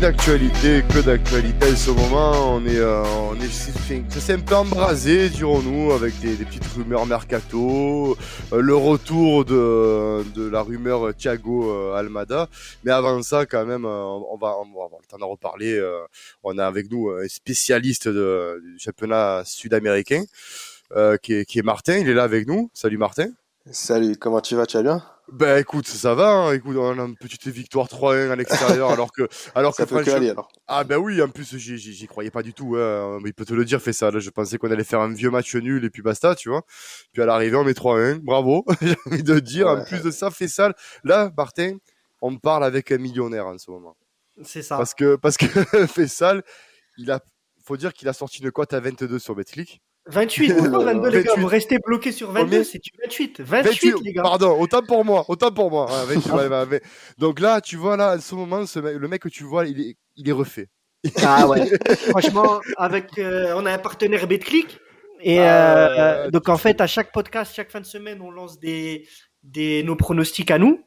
d'actualité, que d'actualité en ce moment. On est, euh, on est, ça s'est un peu embrasé, dirons-nous, avec des, petites rumeurs mercato, euh, le retour de, de la rumeur Thiago euh, Almada. Mais avant ça, quand même, on va, on avoir le temps d'en reparler. on a avec nous un spécialiste du championnat sud-américain, qui est, qui est Martin. Il est là avec nous. Salut Martin. Salut, comment tu vas? Tu vas bien? Ben écoute, ça va. Hein. Écoute, on a une petite victoire 3-1 à l'extérieur, alors que, alors ça que peut aller, alors. Ah ben oui, en plus j'y croyais pas du tout. Hein. Mais il peut te le dire, fait ça. Là, je pensais qu'on allait faire un vieux match nul et puis basta, tu vois. Puis à l'arrivée, on met 3-1. Bravo, j'ai envie de dire. En plus de ça, fait ça. Là, Martin, on me parle avec un millionnaire en ce moment. C'est ça. Parce que parce que Fessal, il a, faut dire qu'il a sorti une cote à 22 sur Betclic. 28, 22 les gars, vous restez bloqués sur 22, c'est du 28. 28, les gars. Pardon, autant pour moi, autant pour moi. Donc là, tu vois, là, en ce moment, ce mec, le mec que tu vois, il est, il est refait. Ah ouais. Franchement, avec, euh, on a un partenaire BetClick. Et ah, euh, donc, en fait, à chaque podcast, chaque fin de semaine, on lance des, des, nos pronostics à nous.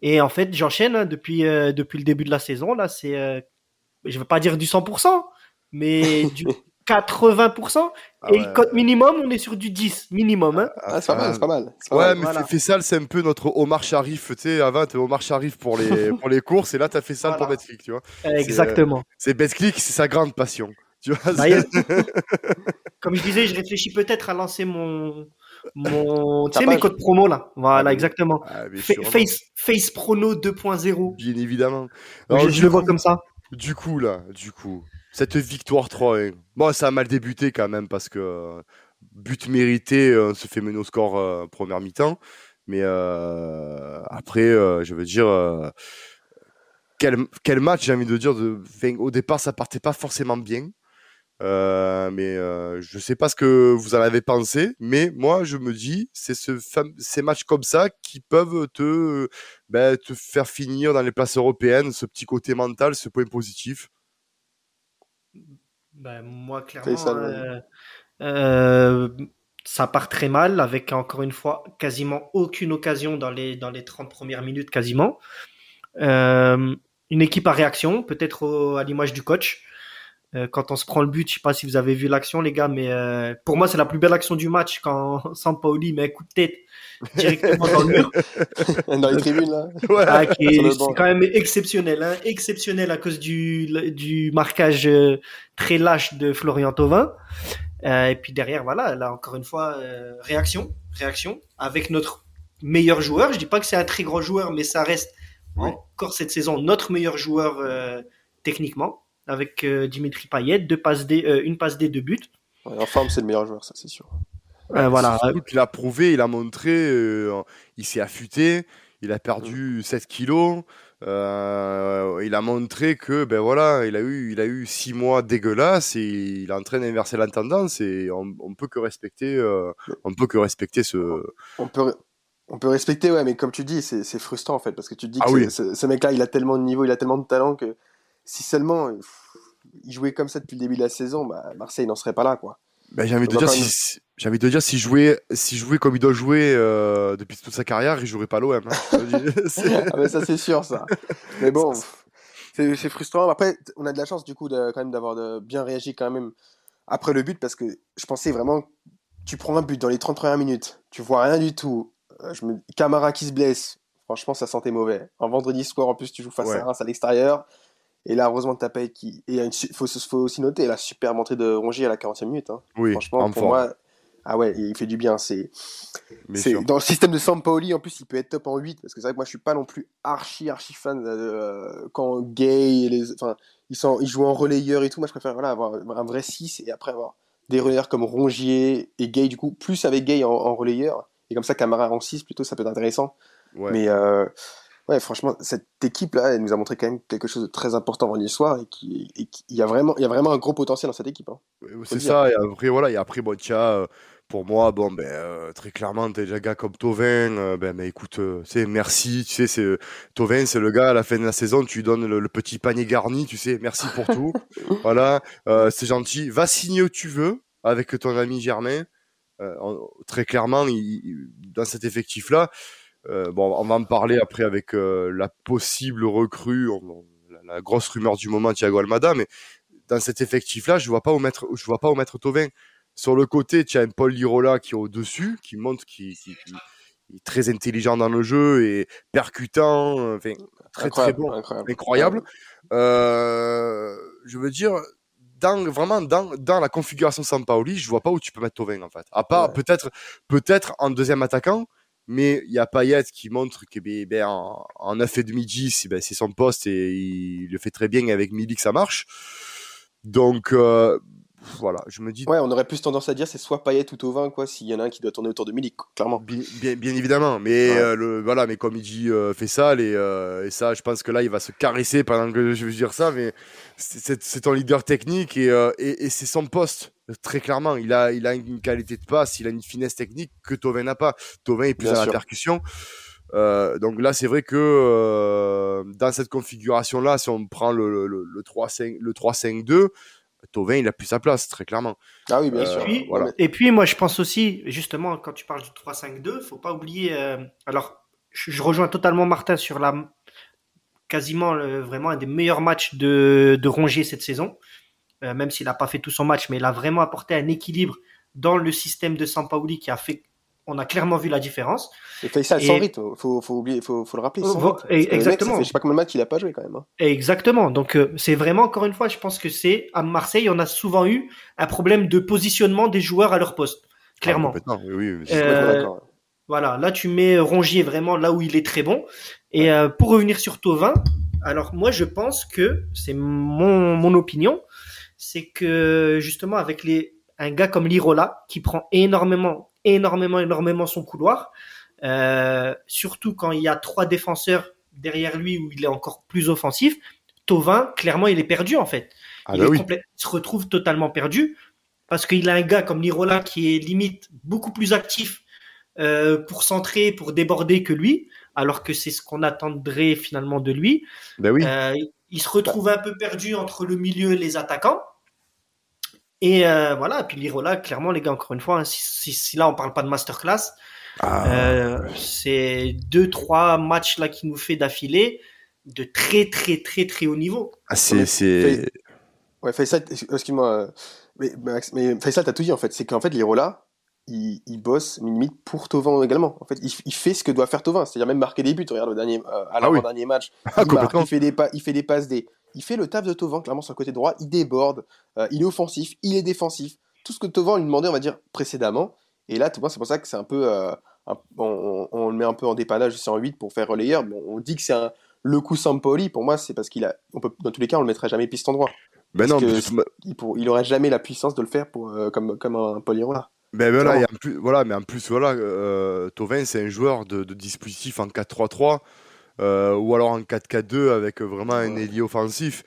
Et en fait, j'enchaîne hein, depuis, euh, depuis le début de la saison. Là, c'est, je veux pas dire du 100%, mais du 80%. Ah et cote minimum, on est sur du 10 minimum. Hein. Ah, c'est pas mal, c'est pas mal. ouais, mais voilà. Fessal, c'est un peu notre Omar Sharif. Tu sais, avant, tu Omar Sharif pour les, pour les courses, et là, tu as fait ça pour Betclic, tu vois. Exactement. C'est euh, Betclic, c'est sa grande passion. Tu vois, bah, Comme je disais, je réfléchis peut-être à lancer mon. Mon, tu sais, mes codes promo là. Voilà, ah, exactement. Ah, face, face Prono 2.0. Bien évidemment. je, je le vois comme ça. Du coup, là, du coup, cette victoire 3 bon ça a mal débuté quand même parce que euh, but mérité euh, on se fait mener au score euh, première mi-temps. Mais après je veux dire quel, quel match j'ai envie de dire de, au départ ça partait pas forcément bien. Mais je sais pas ce que vous en avez pensé mais moi je me dis c'est ce ces matchs comme ça qui peuvent te ben, te faire finir dans les places européennes ce petit côté mental ce point positif ben, moi, clairement, euh, euh, ça part très mal avec encore une fois quasiment aucune occasion dans les, dans les 30 premières minutes quasiment. Euh, une équipe à réaction, peut-être à l'image du coach. Quand on se prend le but, je sais pas si vous avez vu l'action, les gars, mais pour moi, c'est la plus belle action du match quand Sampaoli met un coup de tête directement dans le mur. dans les tribunes, là. Ah, c'est quand même exceptionnel, hein, exceptionnel à cause du, du marquage euh, très lâche de Florian Thauvin. et puis derrière, voilà, là, encore une fois, réaction, réaction avec notre meilleur joueur. Je dis pas que c'est un très grand joueur, mais ça reste encore cette saison notre meilleur joueur techniquement avec euh, Dimitri Payet, deux passes D, euh, une passe D, deux buts. en forme, c'est le meilleur joueur, ça c'est sûr. Euh, voilà. Il a prouvé, il a montré, il s'est affûté, il a perdu 7 mm. kilos. il a montré que ben voilà, il a eu, il a eu six mois dégueulasses et il est en train d'inverser la tendance et on, on peut que respecter, on peut que respecter ce. On peut, on peut respecter ouais, mais comme tu dis, c'est frustrant en fait parce que tu te dis ah que ce mec-là, il a tellement de niveau, il a tellement de talent que si seulement il jouait comme ça depuis le début de la saison, bah, Marseille n'en serait pas là, quoi. Bah, j'ai envie de dire, si, j'ai envie de dire, s'il jouait, si jouait comme il doit jouer euh, depuis toute sa carrière, il jouerait pas l'OM. Hein. ah, ça c'est sûr, ça. Mais bon, c'est, frustrant. Après, on a de la chance du coup de, quand même d'avoir bien réagi quand même après le but parce que je pensais vraiment, tu prends un but dans les 30 premières minutes, tu vois rien du tout. Euh, je me... Camara qui se blesse, franchement, ça sentait mauvais. Un vendredi soir, en plus, tu joues face à Reims à l'extérieur. Et là, heureusement, t'as pas qui. Et il faut, faut, aussi noter la super montée de Rongier à la 40e minute. Hein. Oui, Franchement, pour moi, ah ouais, il fait du bien. C'est, dans le système de Sampaoli, en plus, il peut être top en 8 parce que c'est vrai que moi, je suis pas non plus archi archi fan de, euh, quand Gay, les, enfin, ils sont, ils jouent en relayeur et tout. Moi, je préfère voilà avoir un vrai 6 et après avoir des relayeurs comme Rongier et Gay du coup, plus avec Gay en, relayeur et comme ça Camara en 6 plutôt, ça peut être intéressant. Ouais. Mais euh, ouais, franchement, cette équipe-là, elle nous a montré quand même quelque chose de très important vendredi soir et qui, il y a vraiment, il y a vraiment un gros potentiel dans cette équipe. Hein. C'est ça. Et après, voilà, et après, tiens, pour moi, bon, ben, euh, très clairement, t'es déjà gars comme Tovin, euh, ben, mais écoute, euh, c'est merci, tu sais, c'est Tovin, c'est le gars à la fin de la saison, tu lui donnes le, petit panier garni, tu sais, merci pour tout, voilà, c'est gentil, va signer où tu veux avec ton ami Germain, très clairement, il, dans cet effectif-là, euh, bon, on va en parler après avec euh, la possible recrue, la, grosse rumeur du moment, Thiago Almada, mais dans cet effectif-là, je vois pas où mettre, je vois pas où mettre Tovin. Sur le côté, tu as un Paul Lirola qui est au-dessus, qui montre qu'il est très intelligent dans le jeu et percutant, enfin, très très bon, incroyable. Euh, je veux dire, dans, vraiment dans, dans la configuration Sampaoli, je vois pas où tu peux mettre Tovin en fait. À part peut-être peut-être en deuxième attaquant, mais il y a Payet qui montre que ben, ben en, en 9,5 10, ben, c'est son poste et il le fait très bien avec Milik, ça marche. Donc euh, voilà, je me dis. Ouais, on aurait plus tendance à dire c'est soit Payet ou Tovin, quoi, s'il y en a un qui doit tourner autour de Milik, clairement. Bien, bien, évidemment, mais euh, le, voilà, mais comme il dit, euh, fait ça, et, euh, et, ça, je pense que là, il va se caresser pendant que je veux dire ça, mais c'est ton leader technique et, euh, et, et c'est son poste. Très clairement, il a, il a une qualité de passe, il a une finesse technique que Tovin n'a pas. Tovin est plus à la percussion. Euh, donc là, c'est vrai que euh, dans cette configuration-là, si on prend le, le, le 3-5-2, Tovin, il a plus sa place, très clairement. Ah oui, bien euh, sûr. Et puis, voilà. et puis, moi, je pense aussi, justement, quand tu parles du 3-5-2, faut pas oublier. Euh, alors, je, je, rejoins totalement Martin sur la quasiment le, vraiment un des meilleurs matchs de, de Rongier cette saison. Euh, même s'il n'a pas fait tout son match, mais il a vraiment apporté un équilibre dans le système de Sampaoli qui a fait on a clairement vu la différence. Et Faisal sans rythme, faut, faut oublier, faut, faut le rappeler. Sans exactement. Mec, fait, je sais pas combien de matchs il a pas joué quand même. Hein. Exactement. Donc euh, c'est vraiment encore une fois, je pense que c'est à Marseille, on a souvent eu un problème de positionnement des joueurs à leur poste, clairement. Ah, oui, oui, euh, voilà, là tu mets Rongier vraiment là où il est très bon. Et euh, pour revenir sur Tovin, alors moi je pense que c'est mon, mon opinion, c'est que justement avec les un gars comme Lirola qui prend énormément énormément, énormément son couloir. Euh, surtout quand il y a trois défenseurs derrière lui où il est encore plus offensif. Tovin, clairement, il est perdu en fait. Ah il, bah se retrouve totalement perdu parce qu'il a un gars comme Lirola qui est limite beaucoup plus actif euh, pour centrer, pour déborder que lui, alors que c'est ce qu'on attendrait finalement de lui. Oui. euh, il se retrouve un peu perdu entre le milieu et les attaquants. Et euh, voilà, et puis Lirola, clairement, les gars, encore une fois, hein, si, si, là on parle pas de masterclass, ah. euh, c'est deux trois matchs là qui nous fait d'affilée de très très très très haut niveau. Ah c'est c'est ouais Faisal, excuse-moi, mais mais Faisal t'as tout dit en fait, c'est qu'en fait Lirola, il, il, bosse limite pour Tovin également. En fait, il, il, fait ce que doit faire Tovin, c'est-à-dire même marquer des buts. Regarde le dernier, euh, à l'avant-dernier match, ah, il, marque, il, fait des pas, il fait des passes des, il fait le taf de Tovin, clairement, sur le côté droit. Il déborde, euh, il est offensif, il est défensif. Tout ce que Tovin lui demandait, on va dire, précédemment. Et là, c'est pour ça que c'est un peu. Euh, un, on, on, le met un peu en dépannage c'est en 8 pour faire relayeur. Mais on dit que c'est le coup Sampoli. Pour moi, c'est parce qu'il a. On peut, dans tous les cas, on le mettrait jamais piston droit. Ben non, mais... il, pour, il aurait jamais la puissance de le faire pour, euh, comme, comme un Polirola. Ben voilà, et en plus, voilà, mais en plus, voilà, euh, Tovin, c'est un joueur de, de dispositif en 4-3-3 euh, ou alors en 4-4-2 avec vraiment un ailier offensif.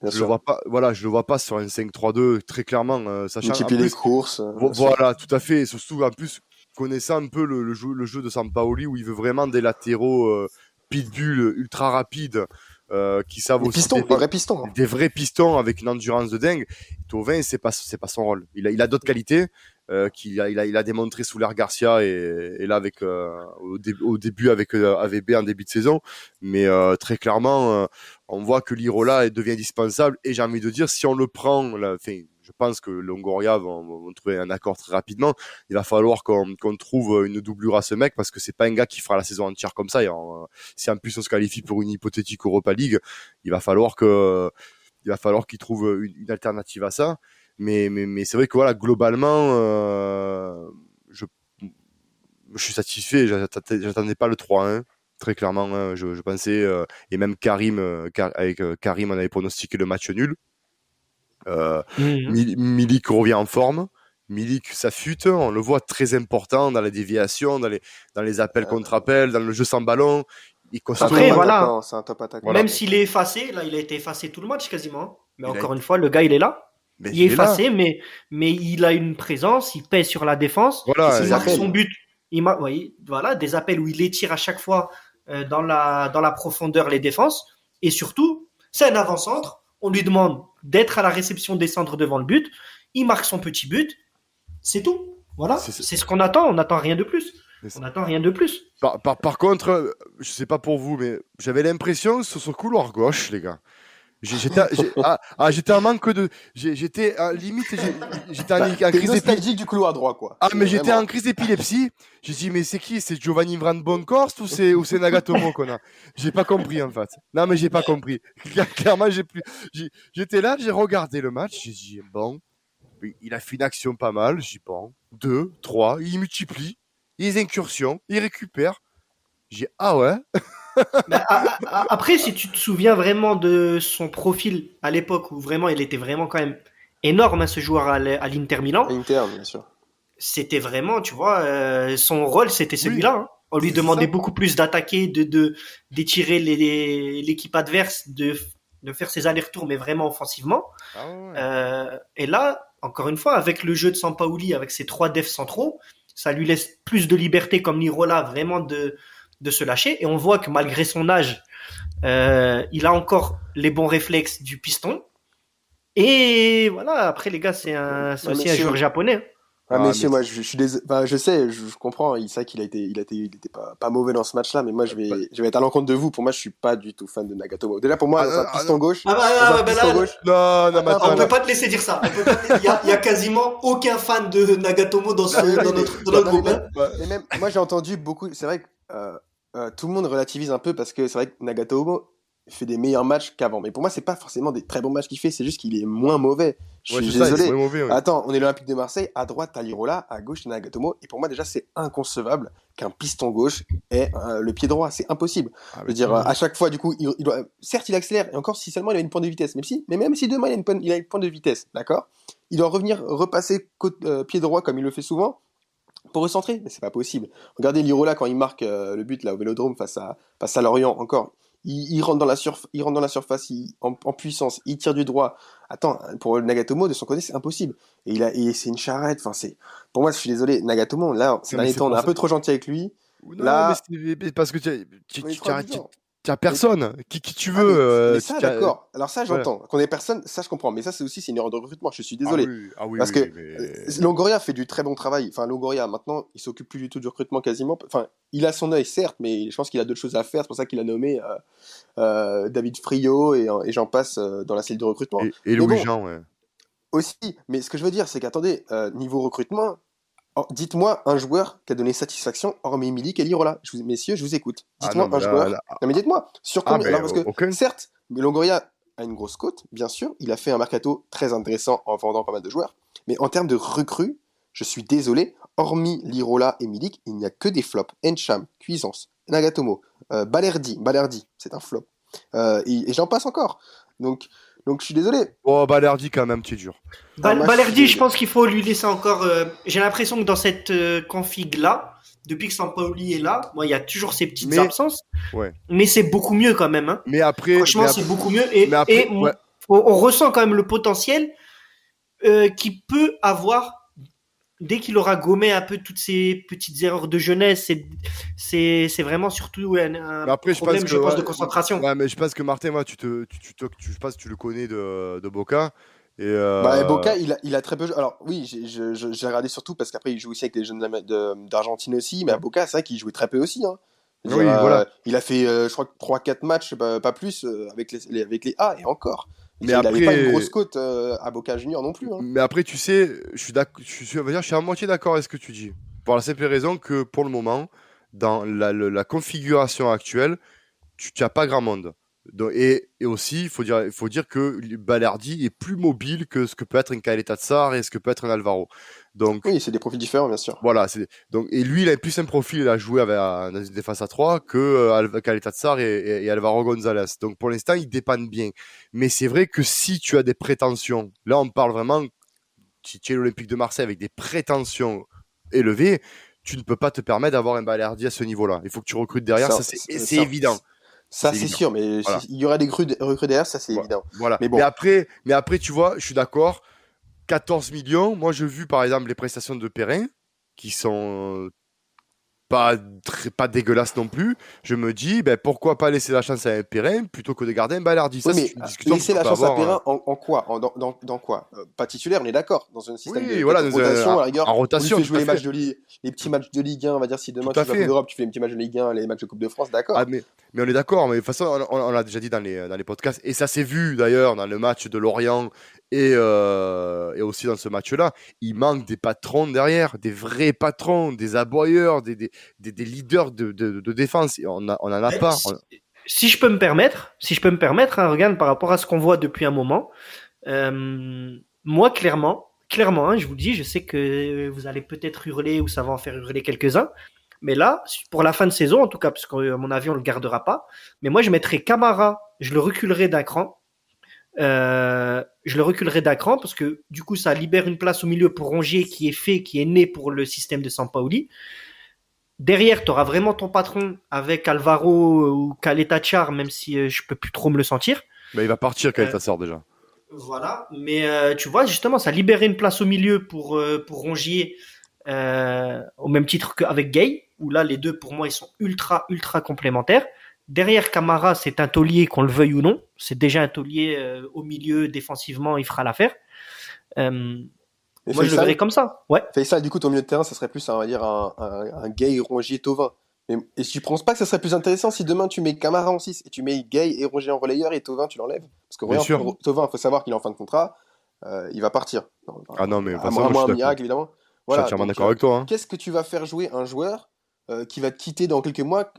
Bien je sûr. le vois pas, voilà, je le vois pas sur un 5-3-2 très clairement, euh, sachant Multiplier les courses. Euh, voilà, tout à fait. Et surtout, en plus, connaissant un peu le, le, jeu, le jeu de Sampaoli où il veut vraiment des latéraux euh, pitbull ultra rapides. Euh, qui savent des aussi pistons, des, vrais pistons. des vrais pistons avec une endurance de dingue. Tovin, c'est pas c'est pas son rôle. Il a il a d'autres qualités, euh, qu'il a, il a, il a démontré sous l'air Garcia et, là avec euh, au, dé, au, début avec euh, AVB en début de saison, mais très clairement on voit que l'Irola devient indispensable et j'ai envie de dire si on le prend, là, je pense que Longoria va trouver un accord très rapidement. Il va falloir qu'on qu trouve une doublure à ce mec parce que c'est pas un gars qui fera la saison entière comme ça. Et en, si en plus on se qualifie pour une hypothétique Europa League, il va falloir que va falloir qu'il trouve une alternative à ça. Mais, mais, mais c'est vrai que voilà, globalement, euh, je, je suis satisfait. J'attendais pas le 3-1 très clairement. Hein, je, je, pensais euh, et même Karim, euh, avec euh, Karim, on avait pronostiqué le match nul. Euh, mmh. Milik revient en forme. Milik s'affûte, on le voit très important dans les déviations, dans les, dans les appels contre appels, dans le jeu sans ballon. Il Après, voilà. Un top attaquant. Même s'il est effacé, là, il a été effacé tout le match quasiment. Mais il encore a... une fois, le gars, il est là. Mais il est effacé, mais, mais il a une présence, il pèse sur la défense. Voilà, il marque son but. Il marque, oui, voilà, des appels où il étire à chaque fois euh, dans, la, dans la profondeur les défenses. Et surtout, c'est un avant-centre. On lui demande d'être à la réception des centres devant le but. Il marque son petit but. C'est tout. Voilà. C'est ce qu'on attend. On n'attend rien de plus. On n'attend rien de plus. Par, par, par, contre, je sais pas pour vous, mais j'avais l'impression sur ce couloir gauche, les gars, J'étais, ah, ah, j'étais en manque de, j'étais limite, j'étais en, bah, crise d'épilepsie du couloir droit, quoi. Ah, mais j'étais en crise d'épilepsie. J'ai dit, mais c'est qui? C'est Giovanni Van ou c'est ou c'est Nagatomo qu'on a J'ai pas compris en fait. Non, mais j'ai pas compris. Clairement, j'ai plus. J'étais là, j'ai regardé le match. J'ai dit, bon, il a fait une action pas mal. J'ai bon, deux, trois, il multiplie, il incursions, il récupère. J'ai ah ouais? après, si tu te souviens vraiment de son profil à l'époque où vraiment il était vraiment quand même énorme, hein, ce joueur à l'Inter Milan. Inter, bien sûr. C'était vraiment, tu vois, euh, son rôle c'était celui-là. Hein. On lui demandait beaucoup plus d'attaquer, de d'étirer l'équipe adverse, de de faire ses allers-retours, mais vraiment offensivement. Ah euh, et là, encore une fois, avec le jeu de Sampaoli, avec ses trois defs centraux, ça lui laisse plus de liberté comme Nirola, vraiment de de se lâcher. Et on voit que malgré son âge, euh, il a encore les bons réflexes du piston. Et voilà, après les gars, c'est un, aussi un joueur japonais. Hein. Ah, ah moi je, suis je sais, je, comprends, il sait qu'il a été, il a été, il était pas, pas mauvais dans ce match-là, mais moi je vais, je vais être à l'encontre de vous. Pour moi, je suis pas du tout fan de Nagatomo. Déjà pour moi, ah, un piston gauche. Ah bah, bah, piston gauche. Non, non, non, on peut pas te laisser dire ça. Il y, a, y a quasiment aucun fan de Nagatomo dans, ce, dans notre, dans notre groupe. Hein. même, moi j'ai entendu beaucoup. C'est vrai que euh, euh, tout le monde relativise un peu parce que c'est vrai que Nagatomo fait des meilleurs matchs qu'avant. Mais pour moi, c'est pas forcément des très bons matchs qu'il fait, c'est juste qu'il est moins mauvais. Je suis désolé. Attends, on est l'Olympique de Marseille, à droite, t'as Lirola, à gauche, Nagatomo. Et pour moi, déjà, c'est inconcevable qu'un piston gauche ait euh, le pied droit. C'est impossible. Ah, je veux dire, à chaque fois, du coup, il, doit... certes, il accélère, et encore si seulement il a une pointe de vitesse. Même si, mais même si demain, il a une pointe, il a une pointe de vitesse, d'accord? Il doit revenir repasser euh, pied droit comme il le fait souvent pour recentrer, mais c'est pas possible. Regardez Lirola quand il marque euh, le but là au Vélodrome face à face à Lorient encore. Il, rentre dans la surf, il rentre dans la surface en, puissance, il tire du droit. Attends, pour Nagatomo de son côté c'est impossible. Et il a c'est une charrette. Enfin c'est pour moi je suis désolé Nagatomo là c'est on est un peu trop gentil avec lui. Non, là, mais parce que tu, tu, tu, T'as personne. Qui, qui tu ah, veux. Euh, ça, d'accord. Alors ça, j'entends. Qu'on ait personne, ça, je comprends. Mais ça, c'est aussi une erreur de recrutement. Je suis désolé. Ah oui, ah Parce que euh, Longoria fait du très bon travail. Enfin, Longoria, maintenant, il s'occupe plus du tout du recrutement quasiment. Enfin, il a son œil, certes, mais je pense qu'il a d'autres choses à faire. C'est pour ça qu'il a nommé euh, David Frio et, j'en passe dans la cellule de recrutement. Et, Louis Jean, ouais. Aussi. Mais ce que je veux dire, c'est qu'attendez, niveau recrutement, Oh, dites-moi un joueur qui a donné satisfaction hormis Milik et Lirola. Je vous, messieurs, je vous écoute. Ah dites-moi un joueur. Non mais dites-moi sur ah, combien. parce que certes, Longoria a une grosse cote, bien sûr. Il a fait un mercato très intéressant en vendant pas mal de joueurs. Mais en termes de recrues, je suis désolé. Hormis Lirola et Milik, il n'y a que des flops. Encham, Cuisance, Nagatomo, euh, Balerdi, Balerdi, c'est un flop. Euh, et j'en passe encore. Donc donc je suis désolé. Oh, Balerdi quand même, tu es dur. Balerdi, je pense qu'il faut lui laisser encore. Euh, j'ai l'impression que dans cette euh, config là, depuis que Sampaoli est là, moi il y a toujours ces petites absences. Ouais. Mais c'est beaucoup mieux quand même. Hein. Mais après, franchement, c'est beaucoup mieux. Et, on, ressent quand même le potentiel euh, qui peut avoir dès qu'il aura gommé un peu toutes ces petites erreurs de jeunesse, c'est c'est vraiment surtout un, après, problème, je, pense, de concentration. Ouais, mais je pense que Martin, moi, tu te, tu, tu, tu, je pense que tu le connais de, de Boca. Et euh... bah, Boca, il a, il a très peu. Alors oui, j'ai regardé surtout parce qu'après il joue aussi avec les jeunes d'Argentine aussi, mais à Boca, c'est vrai qu'il jouait très peu aussi. Hein. Oui, voilà. Euh, il a fait, euh, je crois, 3-4 matchs, pas, pas plus, euh, avec les, avec les A et encore. Mais il n'avait pas une grosse côte euh, à Boca Junior non plus. Hein. Mais après, tu sais, je suis, je suis, je suis à moitié d'accord avec ce que tu dis. Pour la simple raison que pour le moment, dans la, la configuration actuelle, tu n'as pas grand monde et, et, aussi, il faut dire, il faut dire que Balardi est plus mobile que ce que peut être un Caleta Tsar et ce que peut être un Alvaro. Donc, oui, c'est des profils différents, bien sûr. Voilà, donc et lui, il a plus un profil à jouer avec dans une défense à 3 que euh, et, et, Alvaro Gonzalez. Donc pour l'instant, ils dépendent bien. Mais c'est vrai que si tu as des prétentions, là, on parle vraiment, si tu es l'Olympique de Marseille avec des prétentions élevées, tu ne peux pas te permettre d'avoir un Balardi à ce niveau-là. Il faut que tu recrutes derrière, ça, ça c'est évident. Ça, c'est sûr, mais il y aura des recrues derrière, ça, c'est évident. Voilà. Mais, bon. mais, après, mais après, tu vois, je suis d'accord. 14 millions. Moi, j'ai vu, par exemple, les prestations de Perrin, qui sont pas très, pas dégueulasse non plus. Je me dis, ben, pourquoi pas laisser la chance à un Perrin plutôt que de garder un Balardi Ça, oui, mais laisser la chance à Perrin en, en, quoi? En, dans, dans, quoi? Euh, Pas titulaire, on est d'accord, dans un système de, voilà, rotation, à la rigueur. En rotation, tu les, matchs de Ligue, les petits matchs de Ligue 1, on va dire, si demain tu vas en Europe, tu fais les petits matchs de Ligue 1, les matchs de Coupe de France, d'accord. Ah, mais, mais on est d'accord, mais de toute façon, on, on l'a déjà dit dans les, dans les podcasts, et ça s'est vu d'ailleurs dans le match de Lorient et, euh, et, aussi dans ce match-là, il manque des patrons derrière, des vrais patrons, des aboyeurs, des, des, des, leaders de, de, de, défense. On n'en on a pas. Si, je peux me permettre, si je peux me permettre, hein, regarde par rapport à ce qu'on voit depuis un moment, euh, moi clairement, clairement, hein, je vous dis, je sais que vous allez peut-être hurler ou ça va en faire hurler quelques-uns, mais là, pour la fin de saison, en tout cas, parce qu'à mon avis, on le gardera pas, mais moi je mettrai Camara, je le reculerai d'un cran euh, je le reculerai d'acran parce que du coup ça libère une place au milieu pour Rongier qui est fait, qui est né pour le système de Sampaoli. Derrière, tu auras vraiment ton patron avec Alvaro ou Caletachar, même si euh, je peux plus trop me le sentir. Mais il va partir Caletachar déjà. Voilà, mais euh, tu vois justement, ça libérait une place au milieu pour pour Rongier au même titre qu'avec Gay, où là les deux pour moi ils sont ultra ultra complémentaires. Derrière Camara, c'est un taulier, qu'on le veuille ou non. C'est déjà un taulier euh, au milieu, défensivement, il fera l'affaire. Euh, moi, je le verrais comme ça. Ouais. ça, du coup, ton milieu de terrain, ça serait plus, on va dire, un, un, Gay, Rongier, Tovin. Mais, et tu penses pas que ça serait plus intéressant si demain tu mets Camara en 6 et tu mets Gay et Rongier en relayeur et Tovin, tu l'enlèves? Parce que regarde, Tovin, il faut savoir qu'il est en fin de contrat, euh, il va partir. ah non, mais à, un miracle, évidemment. Voilà, je suis d'accord avec toi. Hein. Qu'est-ce que tu vas faire jouer un joueur qui va te quitter dans quelques mois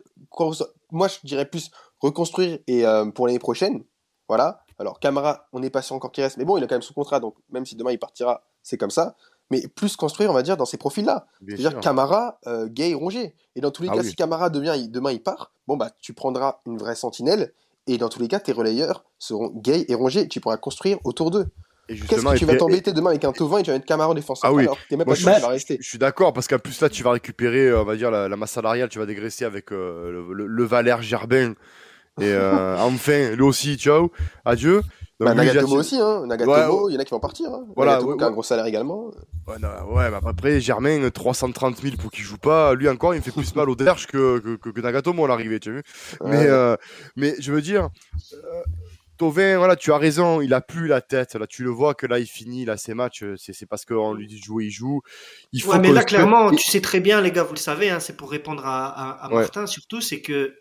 moi, je dirais plus reconstruire et euh, pour l'année prochaine. Voilà. Alors, Camara, on n'est pas sûr encore qu'il reste, mais bon, il a quand même sous contrat, donc même si demain il partira, c'est comme ça. Mais plus construire, on va dire, dans ces profils-là. C'est-à-dire Camara, euh, Gay, Rongier. Et dans tous les ah cas, si Camara devient, demain il part, bon, bah, tu prendras une vraie sentinelle. Et dans tous les cas, tes relayeurs seront Gay et Rongier. Tu pourras construire autour d'eux. Qu'est-ce que tu vas t'embêter demain avec un Tovin et tu vas mettre Camara en défenseur ah oui. alors même pas je, va rester. Je suis d'accord parce qu'en plus là tu vas récupérer euh, on va dire la, masse salariale, tu vas dégraisser avec euh, le, le, Valère Gerbin et euh, enfin lui aussi ciao, adieu. Donc, bah, Nagatomo aussi, hein. Nagatomo, il y en a qui vont partir. Hein. Voilà, Nagatomo qui a un gros salaire également. Ouais, non, ouais mais après, Germain, 330 000 pour qu'il joue pas. Lui encore, il me fait plus mal au derche que, que, que, Nagatomo à l'arrivée, tu as vu. Mais, euh, mais je veux dire, Tovin, voilà, tu as raison, il a plus la tête. Là, tu le vois que là, il finit là ses matchs. Euh, c'est parce qu'on lui dit de jouer, il joue. Il faut mais là, clairement, tu sais très bien, les gars, vous le savez, hein, c'est pour répondre à, Martin surtout, c'est que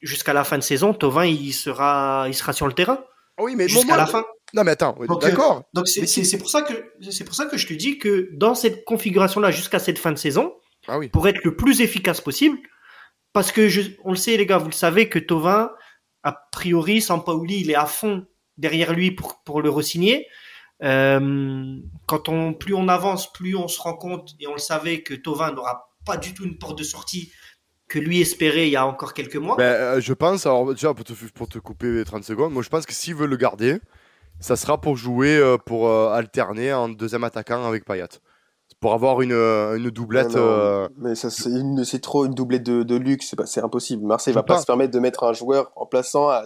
jusqu'à la fin de saison, Tovin, il sera, il sera sur le terrain. Ah oui, mais jusqu'à la fin. Non, mais attends, d'accord. Donc c'est pour ça que c'est pour ça que je te dis que dans cette configuration-là, jusqu'à cette fin de saison, ah oui. pour être le plus efficace possible, parce que je, on le sait, les gars, vous le savez que Tovin a priori, Sampaoli, il est à fond derrière lui pour, pour le re-signer. Euh, quand on, plus on avance, plus on se rend compte, et on le savait, que Tovin n'aura pas du tout une porte de sortie que lui espérait il y a encore quelques mois. Ben, euh, je pense, alors déjà pour te, couper 30 secondes, moi je pense que s'il veut le garder, ça sera pour jouer, euh, pour alterner en deuxième attaquant avec Payet pour avoir une, euh, une doublette. Euh, mais ça, c'est trop une doublette de, de luxe, c'est impossible. Marseille va pas, se permettre de mettre un joueur en plaçant à,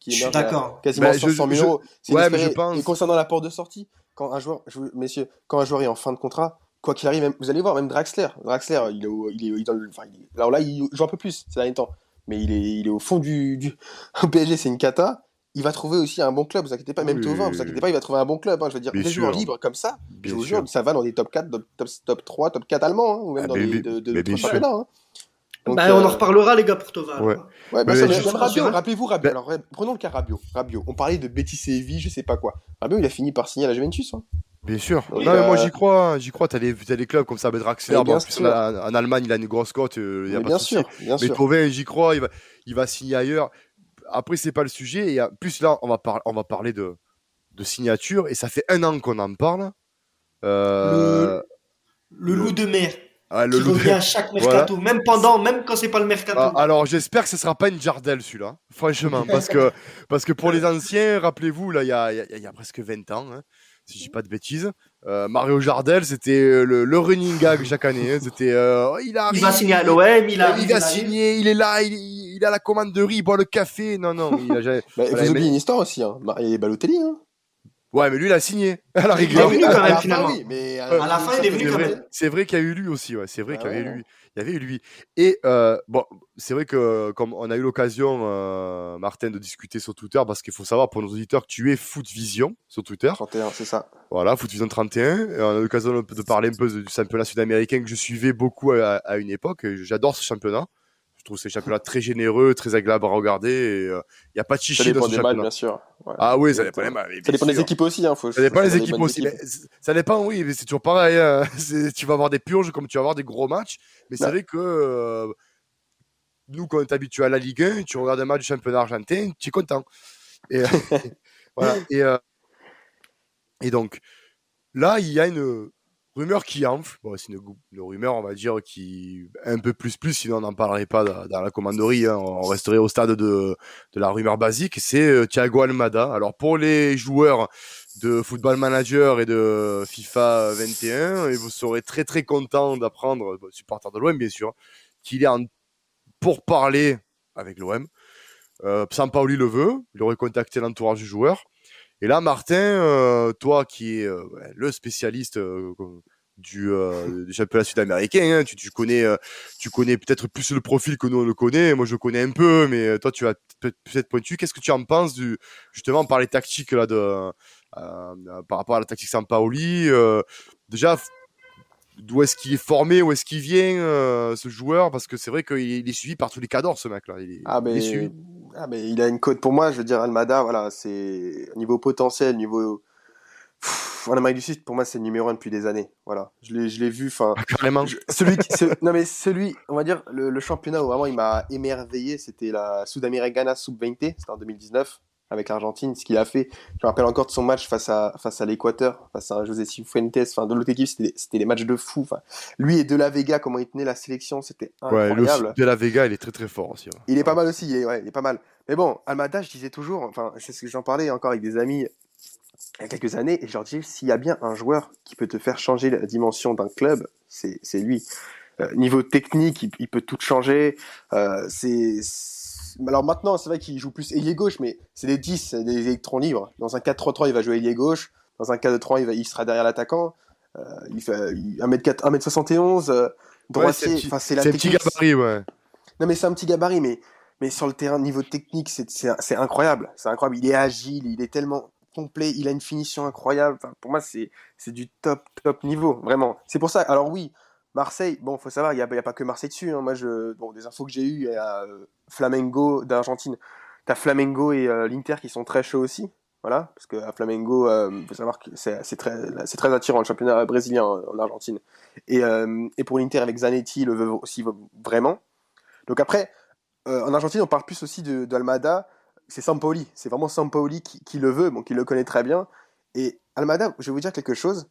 qui est d'accord. quasiment 500 bah, 000 euros. Ouais, mais je pense... Et concernant la porte de sortie, quand un joueur, messieurs, quand un joueur est en fin de contrat, quoi qu'il arrive, vous allez voir, même Draxler, Draxler, il est, il est, dans le, enfin, alors là, il joue un peu plus ces derniers temps, mais il est, il est au fond du, du... au PSG, c'est une cata il va trouver aussi un bon club, vous inquiétez pas, même Tovin, vous inquiétez pas, il va trouver un bon club. Hein, je veux dire, des joueurs libres comme ça, je vous jure, ça va dans des top 4, top, top, 3, top 4 allemands, hein, ou même ah, dans les de, de, championnats. Hein. bah, on en euh, reparlera, les gars, pour Tovin. Ouais, ouais bah, ça, Rabiot, rappelez-vous Rabiot. Alors, prenons le cas Rabiot. Rabiot. On parlait de Betis Séville, je sais pas quoi. Rabiot, il a fini par signer à la Juventus. Hein. Bien sûr. non, mais moi j'y crois, j'y crois. T'as des, clubs comme ça, Draxler. Bon, en, plus, en Allemagne, il a une grosse cote. Euh, bien, sûr, bien mais Tovin, j'y crois. Il va, il va signer ailleurs après, c'est pas le sujet. Et plus là, on va, on va parler de, de signature. Et ça fait un an qu'on en parle. Euh, le, loup de mer. Ah, le qui revient à chaque mercato, même pendant, même quand c'est pas le mercato. Ah, alors j'espère que ce sera pas une Jardel celui-là, franchement, parce que parce que pour les anciens, rappelez-vous là, il y a, y a, presque 20 ans, hein, si je dis pas de bêtises, euh, Mario Jardel, c'était le, le, running gag chaque année. Hein, c'était euh, il, il va signer à l'OM, il a, il, a signé, il est là, il, il a la commande de riz, il boit le café. Non, non. Il a jamais... bah, vous oubliez une histoire aussi. Hein. Il y a Balotelli. Hein. Ouais, mais lui, il a signé. À la rigueur. Il est venu quand même, finalement. Oui, mais à la fin, il est venu quand même. C'est vrai qu'il y a eu lui aussi, ouais. C'est vrai ah qu'il y avait lui. Il y avait lui. Et euh, bon, c'est vrai que comme on a eu l'occasion, euh, Martin, de discuter sur Twitter, parce qu'il faut savoir pour nos auditeurs que tu es Foot Vision sur Twitter. 31, c'est ça. Voilà, Foot Vision 31. Et on a eu l'occasion de parler un peu du championnat sud-américain que je suivais beaucoup à, à une époque. J'adore ce championnat trouve ces championnats très généreux, très agréables à regarder. Il euh, n'y a pas de chichi dans ce championnat. bien sûr. Ah oui, ça dépend des Ça dépend des équipes aussi. Hein, faut, ça dépend des équipes aussi. ça dépend, oui, mais c'est toujours pareil. Hein. Tu vas avoir des purges comme tu vas avoir des gros matchs. Mais c'est vrai que euh, nous, quand on est habitué à la Ligue 1, tu regardes un match du championnat argentin, tu es content. Et, voilà. Et, euh, et donc, là, il y a une, rumeur qui enfle. Bon, c'est une, rumeur, on va dire, qui un peu plus plus, sinon on n'en parlerait pas dans, la commanderie. Hein. On resterait au stade de, la rumeur basique. C'est euh, Thiago Almada. Alors pour les joueurs de Football Manager et de FIFA 21, et vous serez très très content d'apprendre, supporter de l'OM bien sûr, qu'il est en pour parler avec l'OM. Euh, Sampaoli le veut, il aurait contacté l'entourage du joueur. Et là, Martin, euh, toi qui es euh, le spécialiste euh, du, du, championnat sud-américain, hein, tu, tu, connais, tu connais peut-être plus le profil que nous on le connaît. Moi, je le connais un peu, mais toi, tu vas peut-être pointu. Qu'est-ce que tu en penses du, justement par les tactiques là de, par rapport à la tactique Sampaoli Déjà, d'où est-ce qu'il est formé, où est-ce qu'il vient, ce joueur? Parce que c'est vrai qu'il est suivi par tous les cadors, ce mec-là. Il, ah, il est suivi ah, mais il a une cote pour moi, je veux dire, Almada, voilà, c'est niveau potentiel, niveau. en Amérique du Sud, pour moi, c'est le numéro un depuis des années. Voilà, je l'ai, je l'ai vu. Enfin, ah, celui, non mais celui, on va dire, le, championnat où vraiment il m'a émerveillé, c'était la Sud-Americana Sub-20, c'était en 2019 avec l'Argentine, ce qu'il a fait. Je me rappelle encore de son match face à, face à l'Équateur, face à José Cifuentes, enfin, de l'autre équipe, c'était, des matchs de fou. Enfin, lui et De La Vega, comment il tenait la sélection, c'était incroyable. Ouais, de La Vega, il est très très fort aussi. Il est pas mal aussi, il est, ouais, il est pas mal. Mais bon, Almada, je disais toujours, enfin, c'est ce que j'en parlais encore avec des amis il y a quelques années, et je leur disais, s'il y a bien un joueur qui peut te faire changer la dimension d'un club, c'est, c'est lui. Euh, niveau technique, il, il, peut tout changer. Euh, c'est alors maintenant, c'est vrai qu'il joue plus ailier gauche, mais c'est des 10, des électrons libres. Dans un 4-3-3, il va jouer ailier gauche. Dans un 4-3, il, il sera derrière l'attaquant. Euh, il fait 1m4, 1m71, euh, droitier. enfin, c'est un petit gabarit, ouais. Non, mais c'est un petit gabarit, mais, mais sur le terrain, niveau technique, c'est incroyable. C'est incroyable. Il est agile, il est tellement complet, il a une finition incroyable. Enfin, pour moi, c'est du top, top niveau, vraiment. C'est pour ça. Alors oui, Marseille, bon, faut savoir, il n'y a, pas que Marseille dessus. Hein. Moi, je, bon, des infos que j'ai eues, il y a euh, Flamengo d'Argentine. Tu as Flamengo et euh, l'Inter qui sont très chauds aussi. Voilà, parce que à Flamengo, euh, faut savoir que c'est très, très attirant le championnat brésilien en, Argentine. Et, et pour l'Inter, avec Zanetti, il le veut aussi vraiment. Donc après, en Argentine, on parle plus aussi d'Almada. C'est Sampaoli, c'est vraiment Sampaoli qui, qui le veut, bon, qui le connaît très bien. Et Almada, je vais vous dire quelque chose.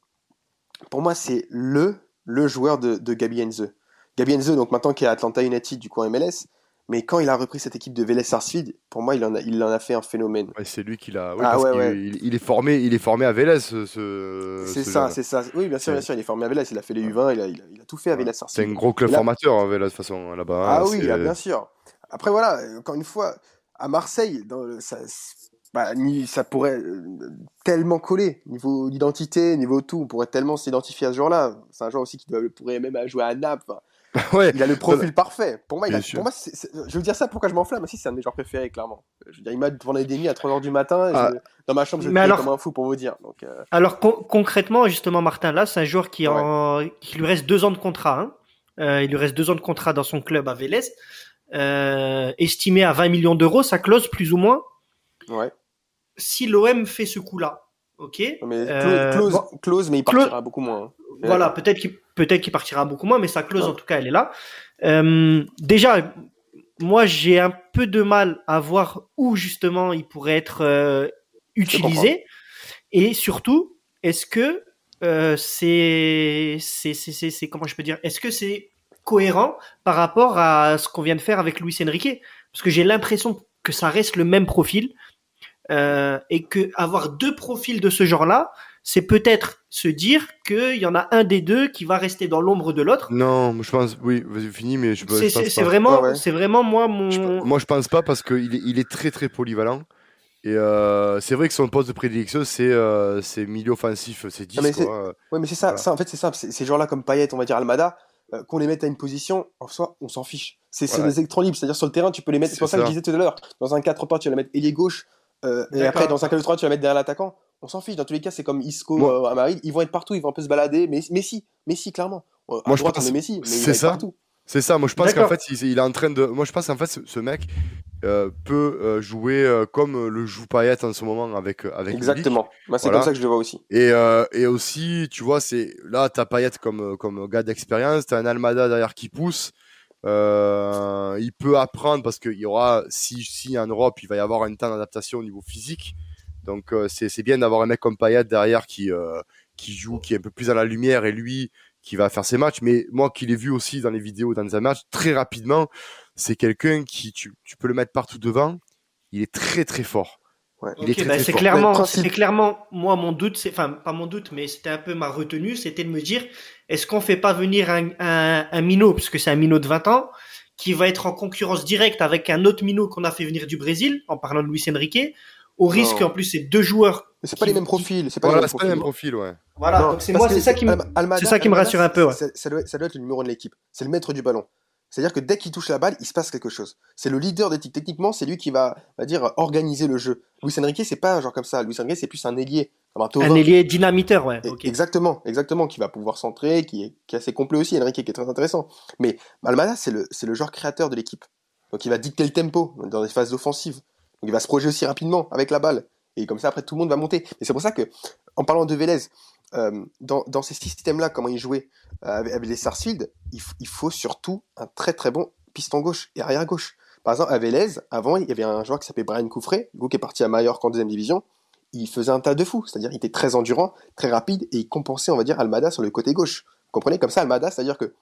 Pour moi, c'est le le joueur de, de Gabi Enze. Gabi Enze, donc maintenant qui est à Atlanta United du coin MLS, mais quand il a repris cette équipe de Vélez Sarsfield, pour moi, il en a, il en a fait un phénomène. c'est lui qui l'a. ah, ouais, il, est formé, il est formé à Vélez. Ce, c'est ça, c'est ça. Oui, bien sûr, bien sûr, il est formé à Vélez. Il a fait les U20, il a, il a, tout fait à Vélez Sarsfield. C'est un gros club formateur, hein, Vélez de toute façon là-bas. Hein, ah oui, bien sûr. Après voilà, encore une fois, à Marseille, dans ça, bah, ça pourrait euh, tellement coller niveau d'identité, niveau tout, on pourrait tellement s'identifier à ce joueur-là. C'est un joueur aussi qui pourrait même jouer à Naples. ouais. Il a le profil parfait. Pour moi, il a, pour moi je veux dire ça pourquoi je m'enflamme aussi, c'est un des joueurs préférés, clairement. Je veux dire, il m'a tourné des nuits à 3h du matin, ah. dans ma chambre, je suis comme un fou pour vous dire. Donc, euh. Alors concrètement, justement, Martin, là, c'est un joueur qui, en... qui lui reste deux ans de contrat. Hein. Euh, il lui reste deux ans de contrat dans son club à Vélez, estimé à 20 millions d'euros, sa clause plus ou moins. Ouais si l'OM fait ce coup-là, ok. Mais euh, close, close, mais il partira beaucoup moins. Hein. Voilà, peut-être qu'il peut-être qu'il partira beaucoup moins, mais sa clause en tout cas, elle est là. Euh, déjà, moi, j'ai un peu de mal à voir où justement il pourrait être euh, utilisé, et surtout, est-ce que c'est c'est c'est comment je peux dire, est-ce que c'est cohérent par rapport à ce qu'on vient de faire avec Luis Enrique? Parce que j'ai l'impression que ça reste le même profil. Euh, et que avoir deux profils de ce genre-là, c'est peut-être se dire qu'il y en a un des deux qui va rester dans l'ombre de l'autre. Non, je pense, oui, vas-y, fini, mais je, c'est, c'est, vraiment, c'est vraiment moi mon. moi, je pense pas parce qu'il est, il est très très polyvalent. Et euh, c'est vrai que son poste de prédilection, c'est euh, milieu offensif, c'est 10. mais Ouais, mais c'est ça, ça, en fait, c'est ça. Ces gens-là, comme Payet, on va dire Almada, euh, qu'on les mette à une position, en soi, on s'en fiche. C'est des électrons libres, c'est-à-dire sur le terrain, tu peux les mettre. C'est pour ça, que je disais tout à l'heure, dans un 4 pas tu vas mettre ailier gauche, euh, et après, dans un 4 3 tu vas mettre derrière l'attaquant. On s'en fiche. Dans tous les cas, c'est comme Isco euh, à Madrid. Ils vont être partout, ils vont un peu se balader. Mais Messi, Messi, clairement. Moi, je pense on est Messi, c'est ça. partout. C'est ça, moi je pense qu'en fait il, est en train de. Moi je pense qu'en fait ce, mec euh, peut euh, jouer euh, comme le joue Payet en ce moment avec avec. Exactement. Moi c'est comme ça que je le vois aussi. Et, et aussi tu vois c'est là t'as Payet comme comme gars d'expérience, t'as un Almada derrière qui pousse. Il peut apprendre parce qu'il y aura si si en Europe il va y avoir un temps d'adaptation au niveau physique. Donc c'est bien d'avoir un mec comme Payet derrière qui qui joue, qui est un peu plus à la lumière et lui qui va faire ses matchs, mais moi qui l'ai vu aussi dans les vidéos dans un match, très rapidement, c'est quelqu'un qui, tu, tu, peux le mettre partout devant, il est très très fort. Ouais. Bah, c'est clairement, c'était clairement, moi mon doute, c'est, enfin pas mon doute, mais c'était un peu ma retenue, c'était de me dire, est-ce qu'on fait pas venir un, un, un minot, parce que c'est un minot de 20 ans, qui va être en concurrence directe avec un autre minot qu'on a fait venir du Brésil, en parlant de Luis Enrique, au risque en plus c'est deux joueurs mais c'est pas les mêmes profils. C'est pas, les mêmes profils. Ouais. Voilà, donc c'est moi, c'est ça qui me, c'est ça qui me rassure un peu. Ouais. Ça, doit, ça, doit, être le numéro de l'équipe. C'est le maître du ballon. C'est-à-dire que dès qu'il touche la balle, il se passe quelque chose. C'est le leader d'équipe. Techniquement, c'est lui qui va, va dire, organiser le jeu. Luis Enrique, c'est pas un genre comme ça. Luis Enrique, c'est plus un ailier. Un, un ailier dynamiteur, ouais. Exactement, exactement, qui va pouvoir centrer, qui est, qui est assez complet aussi. Enrique qui est très intéressant. Mais Almada, c'est le, c'est le genre créateur de l'équipe. Donc il va dicter le tempo dans les phases offensives. Donc il va se projeter aussi rapidement avec la balle. Et comme ça, après, tout le monde va monter. Et c'est pour ça que, en parlant de Vélez, euh, dans, dans, ces systèmes-là, comment il jouait euh, avec, les Sarsfield, il, il, faut surtout un très très bon piston gauche et arrière gauche. Par exemple, à Vélez, avant, il y avait un joueur qui s'appelait Brian Coufré, qui est parti à Mallorca en deuxième division. Il faisait un tas de fou, c'est-à-dire il était très endurant, très rapide, et il compensait, on va dire, Almada sur le côté gauche. Vous comprenez? Comme ça, Almada, c'est-à-dire que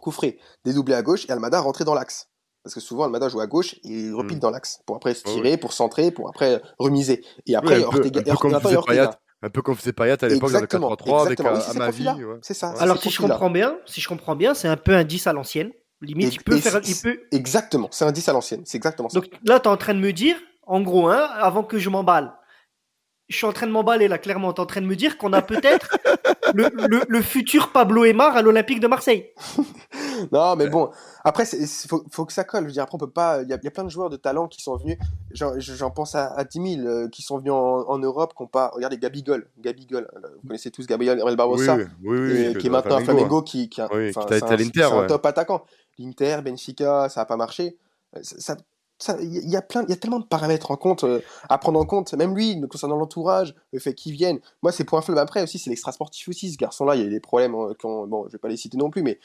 Coufré dédoublait à gauche et Almada rentrait dans l'axe. Parce que souvent, Almada joue à gauche et il repique hmm. dans l'axe. Pour après se tirer, pour centrer, pour après remiser. Et après, Ortega, un, peu, un peu comme faisait Payet à l'époque dans le 4-3 avec Amavi. C'est ça. Alors, si je comprends bien, si je comprends bien, c'est un peu un 10 à l'ancienne. Limite, il peut faire. Il peut... Exactement, c'est un 10 à l'ancienne. C'est exactement ça. Donc là, tu es en train de me dire, en gros, hein, avant que je m'emballe, je suis en train de m'emballer là, clairement. Tu es en train de me dire qu'on a peut-être le, le, le, futur Pablo Aymar à l'Olympique de Marseille. non, mais bon, après, il faut, faut, que ça colle. Je veux dire, après, on peut pas. Il y, a plein de joueurs de talent qui sont venus. J'en pense à, à 10 000 euh, qui sont venus en, Europe, qui pas. Regardez Gabigol. Gabigol. Euh, vous connaissez tous Gabriel Barbosa, oui, qui est maintenant à Flamengo, qui, qui, a, l'Inter, un, top attaquant. L'Inter, Benfica, ça n'a pas marché. Euh, ça, il y a plein, il y a tellement de paramètres en compte à prendre en compte. Même lui, concernant l'entourage, le fait qu'il vienne. Moi, c'est point faible. Après aussi, c'est l'extra sportif aussi. Ce garçon-là, il y a des problèmes. bon, je vais pas les citer non plus, mais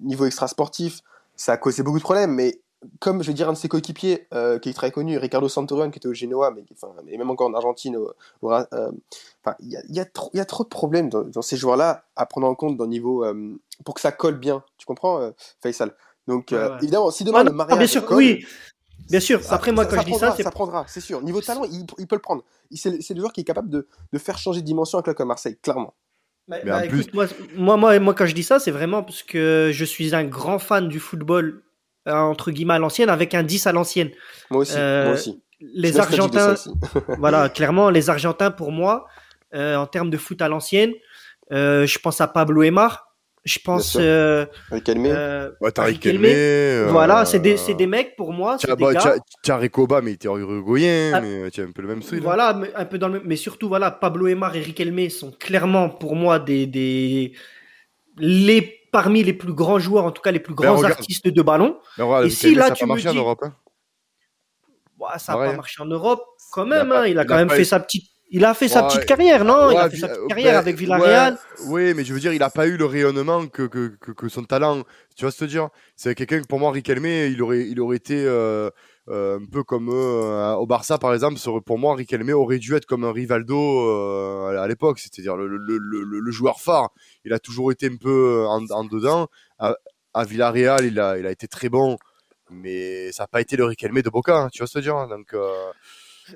niveau extra sportif, ça a causé beaucoup de problèmes, mais comme je vais dire un de ses coéquipiers euh, qui est très connu, Ricardo Santorum, qui était au Genoa, mais, enfin, mais même encore en Argentine, euh, il y, a, y, a trop, y, a trop de problèmes dans, ces joueurs-là à prendre en compte dans niveau euh, pour que ça colle bien. Tu comprends, Faisal? Donc évidemment, si demain le mariage bien sûr, colle, oui. Bien sûr. Après, moi, quand je dis ça, ça prendra, c'est sûr. Niveau talent, il, peut le prendre. C'est le joueur qui est capable de, de faire changer de dimension un club comme Marseille, clairement. Bah, bah, moi, moi, moi, quand je dis ça, c'est vraiment parce que je suis un grand fan du football, euh, entre guillemets, à l'ancienne, avec un 10 à l'ancienne. Moi aussi, euh, moi aussi. Les Argentins, voilà, clairement, les Argentins, pour moi, euh, en termes de foot à l'ancienne, je pense à Pablo Emar, je pense. Euh, euh, ouais, t'as euh, Voilà, c'est des, des, mecs pour moi. T'as bah, Ricoba, mais il était uruguayen, ah, mais tu as un peu le même style. Hein. Voilà, mais, un peu dans le mais surtout, voilà, Pablo Emar et Riquelme sont clairement pour moi des, des. Les, parmi les plus grands joueurs, en tout cas les plus ben, grands artistes de ballon. Ben, et si là, tu me dis. En Europe, hein. ça n'a pas marché en Europe quand même. Il a, hein, quand même fait sa petite il a fait sa petite carrière, non? Il a fait sa petite carrière ben, avec Villarreal. oui, mais je veux dire, il n'a pas eu le rayonnement que, que, que, son talent. Tu vas se dire? C'est quelqu'un que pour moi, Riquelme, il aurait, il aurait été euh, euh, un peu comme euh, au Barça, par exemple. Pour moi, Riquelme aurait dû être comme un Rivaldo à l'époque, c'est-à-dire le, le, le, le, joueur phare. Il a toujours été un peu en, en dedans. À, à, Villarreal, il a, il a été très bon, mais ça n'a pas été le Riquelme de Boca, hein, tu vas se dire? Donc.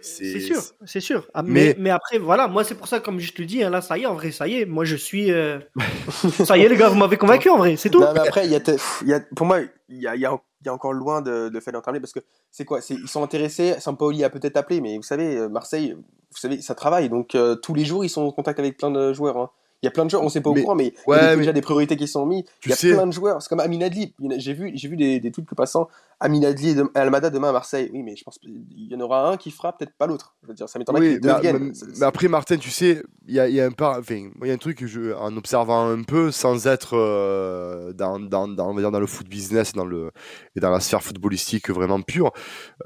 C'est sûr, c'est sûr. Ah, mais, mais, après, voilà, moi c'est pour ça, comme je te dis, hein, là, ça y est, en vrai, ça y est, moi je suis. Euh, ça y est, les gars, vous m'avez convaincu en vrai, c'est tout. Non, mais après, y a y a, pour moi, il y a, y, a, y a, encore loin de, de fait d'entraîner parce que c'est quoi Ils sont intéressés, Sampaoli a peut-être appelé, mais vous savez, euh, Marseille, vous savez, ça travaille, donc euh, tous les jours ils sont en contact avec plein de joueurs. Hein. Il y a plein de joueurs, on sait pas au courant, mais il y a déjà des priorités qui sont mises. Il y a plein de joueurs. C'est comme Amin Adli. J'ai vu, j'ai vu des, des trucs passant. Amin Adli et Almada demain à Marseille. Oui, mais je pense qu'il y en aura un qui fera, peut-être pas l'autre. Je veux dire, ça m'étonnerait oui, qu'ils deviennent. Mais, après, Martin, tu sais, il y a, y a, un par... enfin, y a un truc que je, en observant un peu, sans être euh, dans, dans, dans, on va dire dans le foot business dans le, et dans la sphère footballistique vraiment pure,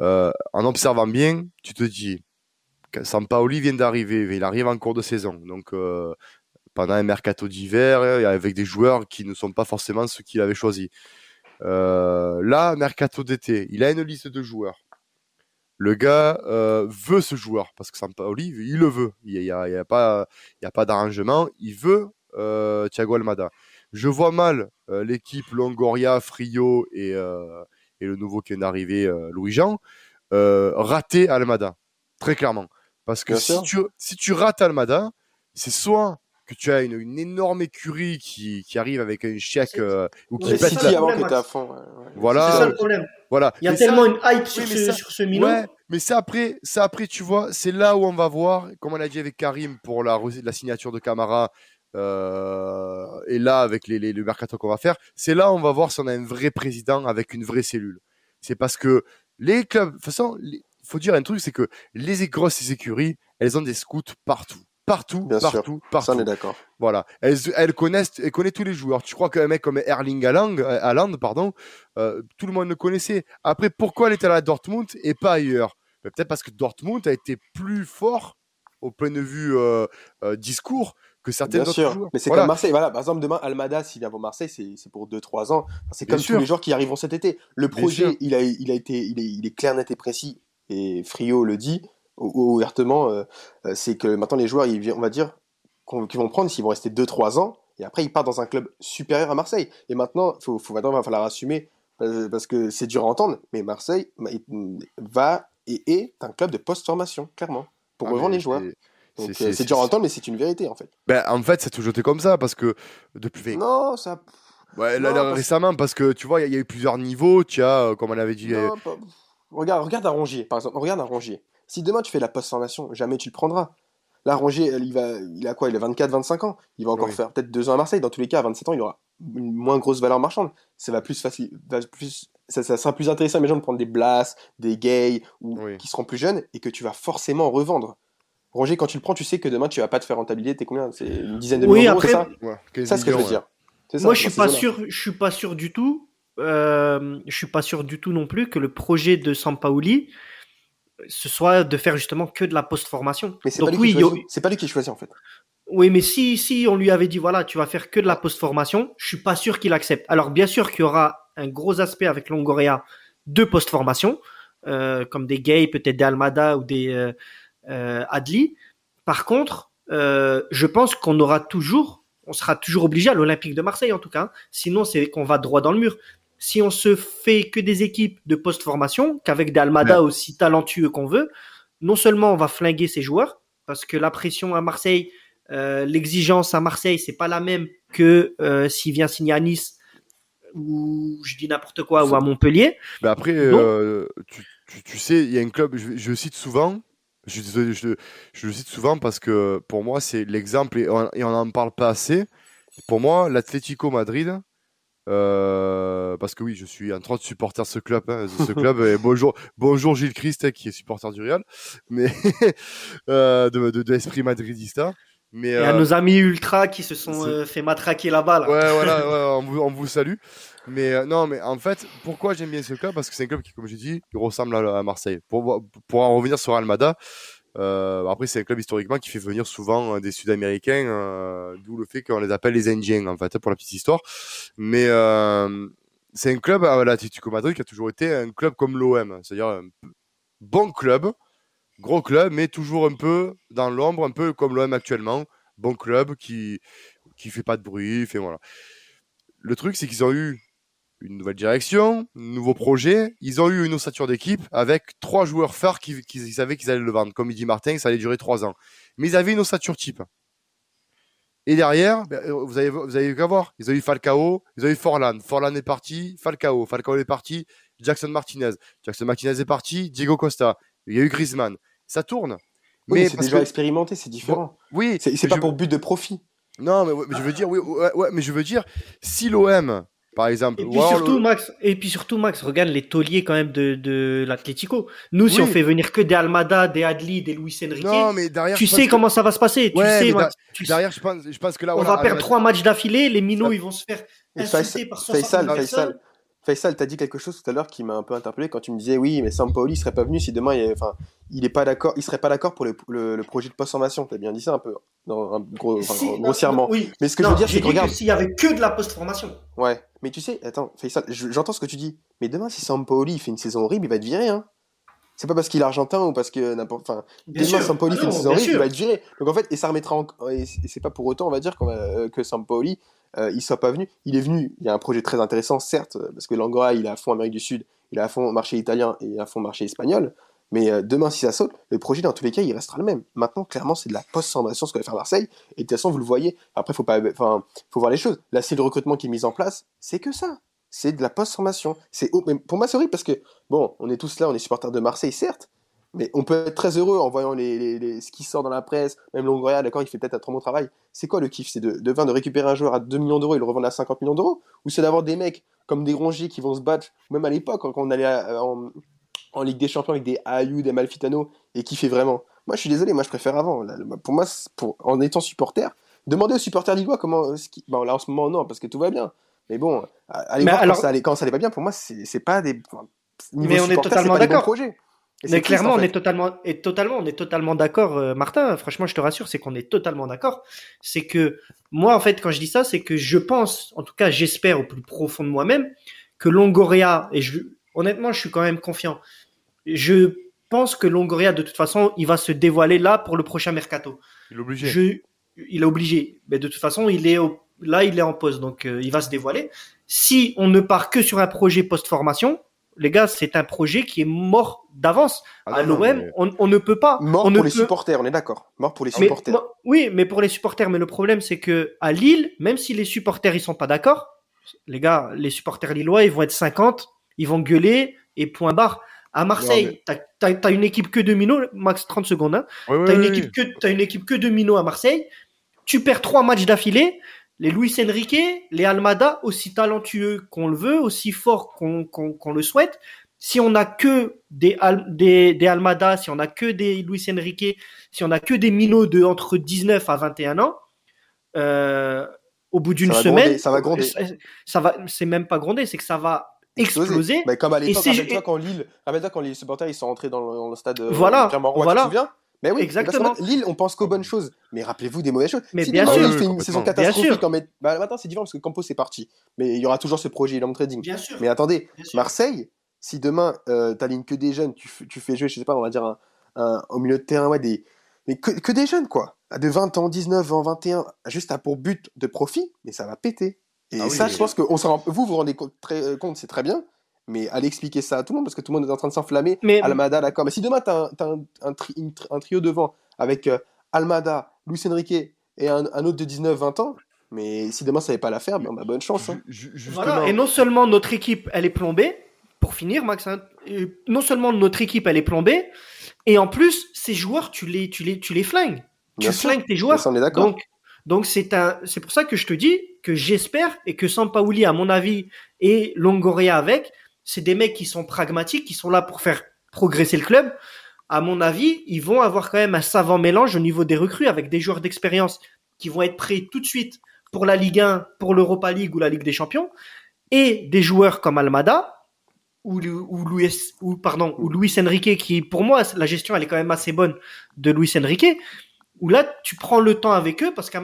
euh, en observant bien, tu te dis, Sampaoli vient d'arriver, il arrive en cours de saison. Donc, euh, pendant un mercato d'hiver avec des joueurs qui ne sont pas forcément ceux qu'il avait choisis. Euh, là, mercato d'été, il a une liste de joueurs. Le gars euh, veut ce joueur parce que Sampaoli, il le veut. Il n'y a, a, pas, il a pas d'arrangement. Il veut euh, Thiago Almada. Je vois mal euh, l'équipe Longoria, Frio et, euh, et le nouveau qui vient d'arriver, Louis Jean, rater Almada. Très clairement. Parce que si tu, si tu rates Almada, c'est soit que tu as une, énorme écurie qui, qui, arrive avec un chèque euh, ou qui pète la... avant que à fond. Voilà. C'est ça le problème. Voilà. Il y a tellement une hype sur, ce, sur ce Ouais, mais c'est après, ça après, tu vois, c'est là où on va voir, comme on a dit avec Karim pour la, la signature de Camara, euh, et là avec les, les, le mercato qu'on va faire, c'est là où on va voir si on a un vrai président avec une vraie cellule. C'est parce que les clubs, de toute façon, il faut dire un truc, c'est que les grosses écuries, elles ont des scouts partout partout, Bien partout, sûr. partout. Ça, on est d'accord. Voilà. Elles, elles connaissent, elles connaissent tous les joueurs. Tu crois qu'un mec comme Erling Haaland, euh, Haaland pardon, euh, tout le monde le connaissait. Après, pourquoi elle était à Dortmund et pas ailleurs? Ben, Peut-être parce que Dortmund a été plus fort au point de vue euh, euh discours que certaines Bien sûr. Mais c'est comme Marseille. Voilà, par exemple, demain, Almada, s'il vient pour Marseille, c'est pour 2-3 ans. C'est comme tous les joueurs qui arriveront cet été. Le projet, il a, il a été, il est, il est clair, net et précis. Et Frio le dit ouvertement, euh, euh, c'est que maintenant les joueurs, ils, on va dire, qu'ils vont prendre, s'ils vont rester 2-3 ans, et après ils partent dans un club supérieur à Marseille. Et maintenant, faut, faut maintenant, il va falloir assumer, euh, parce que c'est dur à entendre, mais Marseille va et est un club de post-formation, clairement, pour ah, revendre les joueurs. C'est dur à entendre, mais c'est une vérité en fait. Ben, en fait, c'est toujours été comme ça parce que depuis. Non, ça. Ouais, là, récemment, parce que tu vois, il y, a eu plusieurs niveaux. Tu as, comme on avait dit. Regarde, regarde à Rongier, par exemple. Regarde à Rongier. Si demain tu fais la post-formation, jamais tu le prendras. Là, Rongier, il, va, il a quoi Il a 24-25 ans. Il va encore faire peut-être deux ans à Marseille. Dans tous les cas, à 27 ans, il aura une moins grosse valeur marchande. Ça va plus facile, plus, ça, sera plus intéressant à mes gens de prendre des Blas, des Gays, ou qui seront plus jeunes et que tu vas forcément revendre. Rongier, quand tu le prends, tu sais que demain tu vas pas te faire rentabiliser. T'es combien? C'est une dizaine de millions c'est ça? C'est ce que je veux dire. Moi, je suis pas sûr. Je suis pas sûr du tout. Euh, je suis pas sûr du tout non plus que le projet de Sampaoli ce soit de faire justement que de la post-formation. Mais c'est pas, oui, c'est pas lui qui choisit en fait. Oui, mais si, si on lui avait dit voilà, tu vas faire que de la post-formation, je suis pas sûr qu'il accepte. Alors bien sûr qu'il y aura un gros aspect avec Longoria de post-formation, euh, comme des Gay, peut-être des Almada ou des euh, euh, Adli. Par contre, je pense qu'on aura toujours, on sera toujours obligé à l'Olympique de Marseille en tout cas. Sinon, c'est qu'on va droit dans le mur si on se fait que des équipes de post-formation, qu'avec des Almada aussi talentueux qu'on veut, non seulement on va flinguer ces joueurs, parce que la pression à Marseille, euh, l'exigence à Marseille, c'est pas la même que euh, s'il vient signer à Nice ou je dis n'importe quoi ou à Montpellier. Mais après, euh, tu, sais, il y a un club, je, cite souvent, je, je, je, le cite souvent parce que pour moi c'est l'exemple et on n'en parle pas assez. Pour moi, l'Atlético Madrid, euh, parce que oui, je suis en train de supporter ce club, hein, ce club. et bonjour, bonjour Gilles Christ hein, qui est supporter du Real, mais euh, de, de, de l'esprit madridista. Mais, et à euh, nos amis ultra qui se sont euh, fait matraquer là-bas. Là. Ouais, voilà, ouais, on, vous, on vous salue. Mais non, mais en fait, pourquoi j'aime bien ce club? Parce que c'est un club qui, comme j'ai dit, ressemble à, à, Marseille. Pour, pour en revenir sur Almada, euh, après, c'est un club historiquement qui fait venir souvent euh, des Sud-Américains, euh, d'où le fait qu'on les appelle les Indiens, en fait, pour la petite histoire. Mais c'est un club à l'Atlético Madrid qui a toujours été un club comme l'OM, c'est-à-dire un bon club, gros club, mais toujours un peu dans l'ombre, un peu comme l'OM actuellement. Bon club qui qui fait pas de bruit, fait voilà. Le truc, c'est qu'ils ont eu une nouvelle direction, un nouveau projet. Ils ont eu une ossature d'équipe avec trois joueurs phares qui, qui, savaient qu'ils allaient le vendre. Comme il dit Martin, ça allait durer trois ans. Mais ils avaient une ossature type. Et derrière, ben, euh, vous avez, vous avez qu'à voir. Ils ont eu Falcao, ils ont eu Forlan. Forlan est parti, Falcao. Falcao est parti, Jackson Martinez. Jackson Martinez est parti, Diego Costa. Il y a eu Griezmann. Ça tourne. mais c'est déjà expérimenté, c'est différent. oui. C'est pas pour but de profit. Non, mais, je veux dire, oui, ouais, mais je veux dire, si l'OM par exemple. Et puis, surtout, Max, et puis surtout, Max, regarde les tauliers quand même de, de l'Atlético. Nous, si on fait venir que des Almada, des Adli, des Luis Enrique, non, mais derrière, tu sais comment ça va se passer. tu sais, Max, derrière, je pense, je pense que là, on va perdre trois matchs d'affilée. Les minots, ils vont se faire insulter par 60 Faisal, Faisal, Faisal, t'as dit quelque chose tout à l'heure qui m'a un peu interpellé quand tu me disais oui, mais Sampaoli serait pas venu si demain, il, enfin, il est pas d'accord, il serait pas d'accord pour le, le, projet de post-formation. T'as bien dit ça un peu, dans un gros, grossièrement. oui. Mais ce que je veux dire, c'est que regarde, s'il y avait que de la post-formation. Ouais, mais tu sais, attends, Faisal, j'entends ce que tu dis, mais demain, si Sampaoli fait une saison horrible, il va être viré, hein. C'est pas parce qu'il est argentin ou parce que n'importe. Enfin, demain Sampaoli fait une saison horrible, il va être viré. Donc en fait, et ça remettra en... et c'est pas pour autant, on va dire, euh, que Sampaoli euh, il soit pas venu. Il est venu, il y a un projet très intéressant, certes, parce que Langora, il est à fond Amérique du Sud, il est à fond marché italien et à fond marché espagnol. Mais euh, demain, si ça saute, le projet, dans tous les cas, il restera le même. Maintenant, clairement, c'est de la post-formation, ce que va faire Marseille. Et de toute façon, vous le voyez. Après, faut pas, enfin, faut voir les choses. La série de recrutement qui est mise en place, c'est que ça. C'est de la post-formation. C'est, pour moi, c'est horrible parce que, bon, on est tous là, on est supporters de Marseille, certes. Mais on peut être très heureux en voyant les, ce qui sort dans la presse, même Longoria, d'accord, il fait peut-être un trop bon travail. C'est quoi le kiff? C'est de, de, de récupérer un joueur à 2 millions d'euros et le revendre à 50 millions d'euros? Ou c'est d'avoir des mecs comme des Rongier qui vont se battre, même à l'époque, quand on allait en, Ligue des Champions avec des Ayou, des Malfitano, et qui fait vraiment Moi, je suis désolé, moi, je préfère avant. Pour moi, pour, en étant supporter, demandez aux supporters lillois comment. Bon, là, en ce moment, non, parce que tout va bien. Mais bon, allez voir alors... quand, ça allait, quand ça allait pas bien, pour moi, c'est pas des. mais on est totalement d'accord. Mais clairement, on est totalement, et totalement, on est totalement d'accord, euh, Martin. Franchement, je te rassure, c'est qu'on est totalement d'accord. C'est que moi, en fait, quand je dis ça, c'est que je pense, en tout cas, j'espère au plus profond de moi-même, que Longoria, et je, honnêtement, je suis quand même confiant. Je pense que Longoria, de toute façon, il va se dévoiler là pour le prochain mercato. Il est obligé. Je, il est obligé. Mais de toute façon, il est là, il est en pause, donc euh, il va se dévoiler. Si on ne part que sur un projet post-formation, les gars, c'est un projet qui est mort d'avance. Ah à l'OM, on, ne peut pas. Mort pour les supporters, on est d'accord. Mort pour les supporters. oui, mais pour les supporters. Mais le problème, c'est que à Lille, même si les supporters ils sont pas d'accord, les gars, les supporters lillois, ils vont être 50, ils vont gueuler et point barre. À Marseille, tu as, une équipe que de minots, max 30 secondes. Hein. tu as, une équipe que, as une équipe que de minots à Marseille. Tu perds trois matchs d'affilée les Luis Enrique, les Almada, aussi talentueux qu'on le veut, aussi forts qu'on le souhaite, si on n'a que des, des, Almada, si on n'a que des Luis Enrique, si on n'a que des minots de entre 19 à 21 ans, euh, au bout d'une semaine, ça va gronder. Ça va, c'est même pas gronder, c'est que ça va exploser. Mais comme à l'époque, rappelle-toi quand Lille, quand les supporters ils sont entrés dans le, stade. Euh, voilà, voilà. Tu te souviens? Mais oui, exactement. Lille, on pense qu'aux bonnes choses, mais rappelez-vous des mauvaises choses. Mais bien sûr, il fait une saison catastrophique. En met... bah, maintenant, c'est différent parce que Campos est parti, mais il y aura toujours ce projet long trading. Bien sûr. Mais attendez, Marseille, si demain euh, t'alignes que des jeunes, tu, tu, fais jouer, je sais pas, on va dire un, au milieu de terrain, ouais, des, mais que, que, des jeunes quoi, de 20 ans, 19 ans, 21, juste à pour but de profit, mais ça va péter. Et ah ça, je pense que on vous vous rendez compte, très, euh, compte c'est très bien, mais allez expliquer ça à tout le monde parce que tout le monde est en train de s'enflammer. Mais... Almada, d'accord. Mais si demain tu as, un, un, trio devant avec euh, Almada, Luis Enrique et un, autre de 19-20 ans, mais si demain ça n'avait pas la faire, ben, on a bonne chance. Hein. Voilà. Et non seulement notre équipe elle est plombée, pour finir, Max, hein, non seulement notre équipe elle est plombée, et en plus ces joueurs tu les, tu les, tu les flingues. tu flingues tes joueurs. Donc, donc c'est un, c'est pour ça que je te dis que j'espère et que Sampaoli, à mon avis, et Longoria avec, c'est des mecs qui sont pragmatiques, qui sont là pour faire progresser le club. À mon avis, ils vont avoir quand même un savant mélange au niveau des recrues avec des joueurs d'expérience qui vont être prêts tout de suite pour la Ligue 1, pour l'Europa League ou la Ligue des Champions, et des joueurs comme Almada ou, ou, Luis, ou, pardon, ou Luis Enrique, qui pour moi, la gestion elle est quand même assez bonne de Luis Enrique, où là tu prends le temps avec eux parce qu'à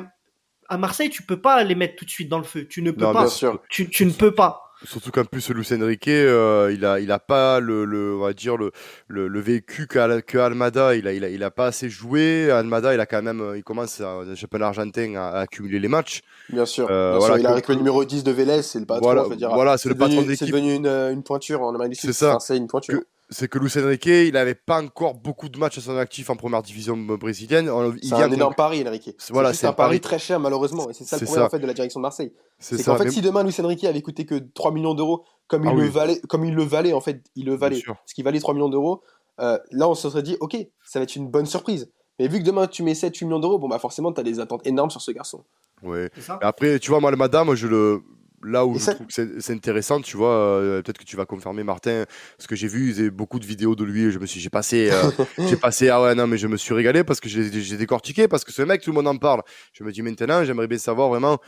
Marseille tu peux pas les mettre tout de suite dans le feu, tu ne peux pas, Tu, tu ne peux pas. Surtout qu'en plus, Luis Enrique, euh, il a, il a pas le, le, on va dire le, le, le vécu que, Almada. Il a, il a, il a pas assez joué. Almada, il a quand même, il commence à, le championnat argentin à, accumuler les matchs. Bien sûr. Euh, voilà, il a avec le numéro 10 de Vélez, c'est le patron. Voilà, dire, voilà c'est le patron d'équipe. C'est devenu une, une pointure en Amérique C'est ça. C'est une pointure c'est que Luis Enrique, il n'avait pas encore beaucoup de matchs à son actif en première division brésilienne. C'est un énorme pari, Enrique. Voilà, c'est un pari très cher, malheureusement. Et c'est ça le problème en fait, de la direction de Marseille. C'est qu'en fait, si demain Luis Enrique avait coûté que 3 millions d'euros, comme, il ah le valait, comme il le valait, en fait, il le valait, ce qui valait 3 millions d'euros, euh, là, on se serait dit, ok, ça va être une bonne surprise. Mais vu que demain tu mets 7-8 millions d'euros, bon, bah forcément, tu as des attentes énormes sur ce garçon. Ouais. Après, tu vois, moi, le madame, je le là où je trouve que c'est intéressant, tu vois, euh, peut-être que tu vas confirmer Martin, ce que j'ai vu, beaucoup de vidéos de lui, je me suis, j'ai passé, euh, j'ai passé, ah ouais, non, mais je me suis régalé parce que j'ai décortiqué, parce que ce mec, tout le monde en parle. Je me dis maintenant, j'aimerais bien savoir vraiment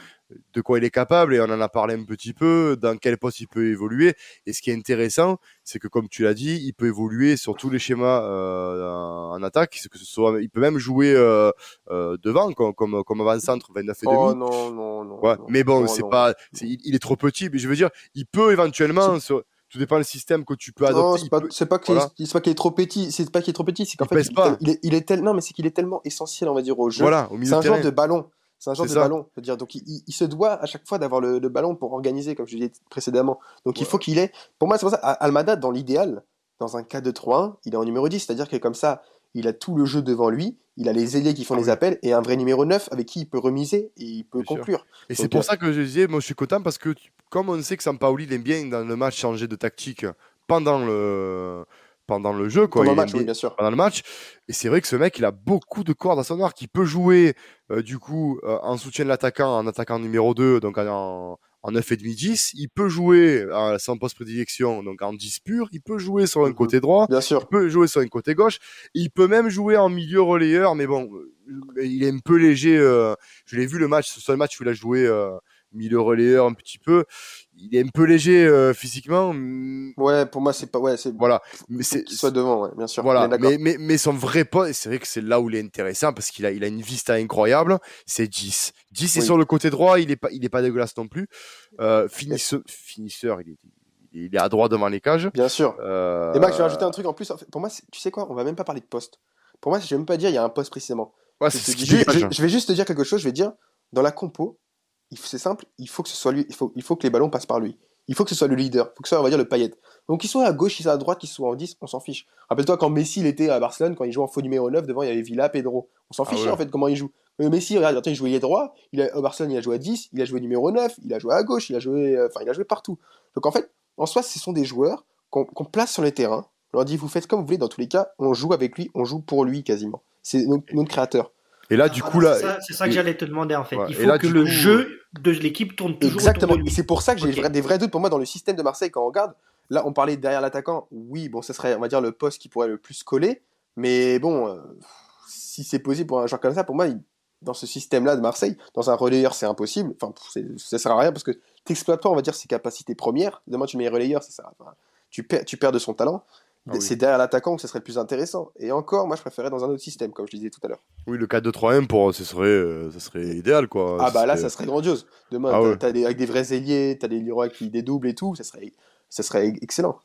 de quoi il est capable et on en a parlé un petit peu, dans quel poste il peut évoluer. Et ce qui est intéressant, c'est que comme tu l'as dit, il peut évoluer sur tous les schémas euh, en attaque, que ce soit, il peut même jouer euh, euh, devant comme comme, comme avant-centre 29 et oh, non non non. Ouais, mais bon, c'est pas, il, est trop petit. Mais je veux dire, il peut éventuellement. tout dépend du système que tu peux adopter. Non, c'est pas, pas qu'il est trop petit, c'est pas qu'il est trop petit, c'est qu'en fait, il, est, il est tellement, mais c'est qu'il est tellement essentiel, on va dire, au jeu. Voilà, C'est un genre de ballon. C'est un genre de ballon. dire, donc il, se doit à chaque fois d'avoir le, ballon pour organiser, comme je disais précédemment. Donc il faut qu'il ait. Pour moi, c'est pour ça, Almada, dans l'idéal, dans un cas de 3-1, il est en numéro 10, c'est-à-dire que comme ça, il a tout le jeu devant lui, il a les ailiers qui font ah les appels et un vrai numéro 9 avec qui il peut remiser et il peut conclure. Et c'est pour euh, ça que je disais, moi je suis content parce que comme on sait que Sampaoli aime bien dans le match changer de tactique pendant le pendant le jeu, quoi. Pendant le match, bien sûr. Pendant le match. Et c'est vrai que ce mec, il a beaucoup de cordes à son arc. Il peut jouer, euh, du coup, euh, en soutien de l'attaquant, en attaquant numéro 2, donc en, en 9,5-10. Il peut jouer à son poste prédilection, donc en 10 pur. Il peut jouer sur un mhm. côté droit. Bien sûr. Il peut jouer sur un côté gauche. Il peut même jouer en milieu relayeur, mais bon, euh, il est un peu léger. je l'ai vu le match, ce seul match où il a joué milieu relayeur un petit peu il est un peu léger euh, physiquement. Ouais, pour moi c'est pas ouais, c'est voilà, mais c'est soit devant, ouais, bien sûr. Voilà, mais, mais, mais son vrai poste, c'est vrai que c'est là où il est intéressant parce qu'il a il a une vista incroyable, c'est 10. 10 est sur le côté droit, il est pas il est pas dégueulasse non plus. Euh, finisseur, finisseur, il est il est à droite devant les cages. Bien sûr. Euh... Et Max, je vais rajouter un truc en plus. Pour moi, tu sais quoi On va même pas parler de poste. Pour moi, je vais même pas dire il y a un poste précisément. Ouais, je, je, vais juste te dire quelque chose. Je vais dire dans la compo, c'est simple, il faut que ce soit lui, il faut, il faut que les ballons passent par lui. Il faut que ce soit le leader, il faut que ce soit, on va dire, le paillette. Donc qu'il soit à gauche, qu'il soit à droite, qu'il soit en 10, on s'en fiche. Rappelle-toi quand Messi il était à Barcelone, quand il jouait en faux numéro 9, devant il y avait Villa, Pedro. On s'en ah fiche en fait comment il joue. Mais Messi, regarde, il jouait droit, il a, au Barcelone il a joué à 10, il a joué numéro 9, il a joué à gauche, il a joué, euh, enfin il a joué partout. Donc en fait, en soi, ce sont des joueurs qu'on place sur le terrain. On leur dit, vous faites comme vous voulez, dans tous les cas, on joue avec lui, on joue pour lui quasiment. C'est notre, notre créateur. Et là, du coup, là. C'est ça, que j'allais te demander, en fait. Il faut que le jeu de l'équipe tourne toujours. Exactement. C'est pour ça que j'ai des vrais doutes pour moi dans le système de Marseille quand on regarde. Là, on parlait derrière l'attaquant. Oui, bon, ce serait, on va dire, le poste qui pourrait le plus coller. Mais bon, euh, si c'est possible pour un joueur comme ça, pour moi, dans ce système-là de Marseille, dans un relayeur, c'est impossible. Enfin, ça sert à rien parce que tu n'exploites pas, on va dire, ses capacités premières. Demain, tu mets relayeur, ça sert à... tu, perds, tu perds de son talent. Ah c'est derrière l'attaquant que ce serait le plus intéressant. Et encore, moi, je préférais dans un autre système, comme je disais tout à l'heure. Oui, le 4-2-3-1, pour, ce serait, euh, ce serait idéal, quoi. Ah, bah là, ça serait grandiose. Demain, ah des, avec des vrais ailiers, t'as des Leroy qui dédoublent et tout, ça serait, ça serait excellent.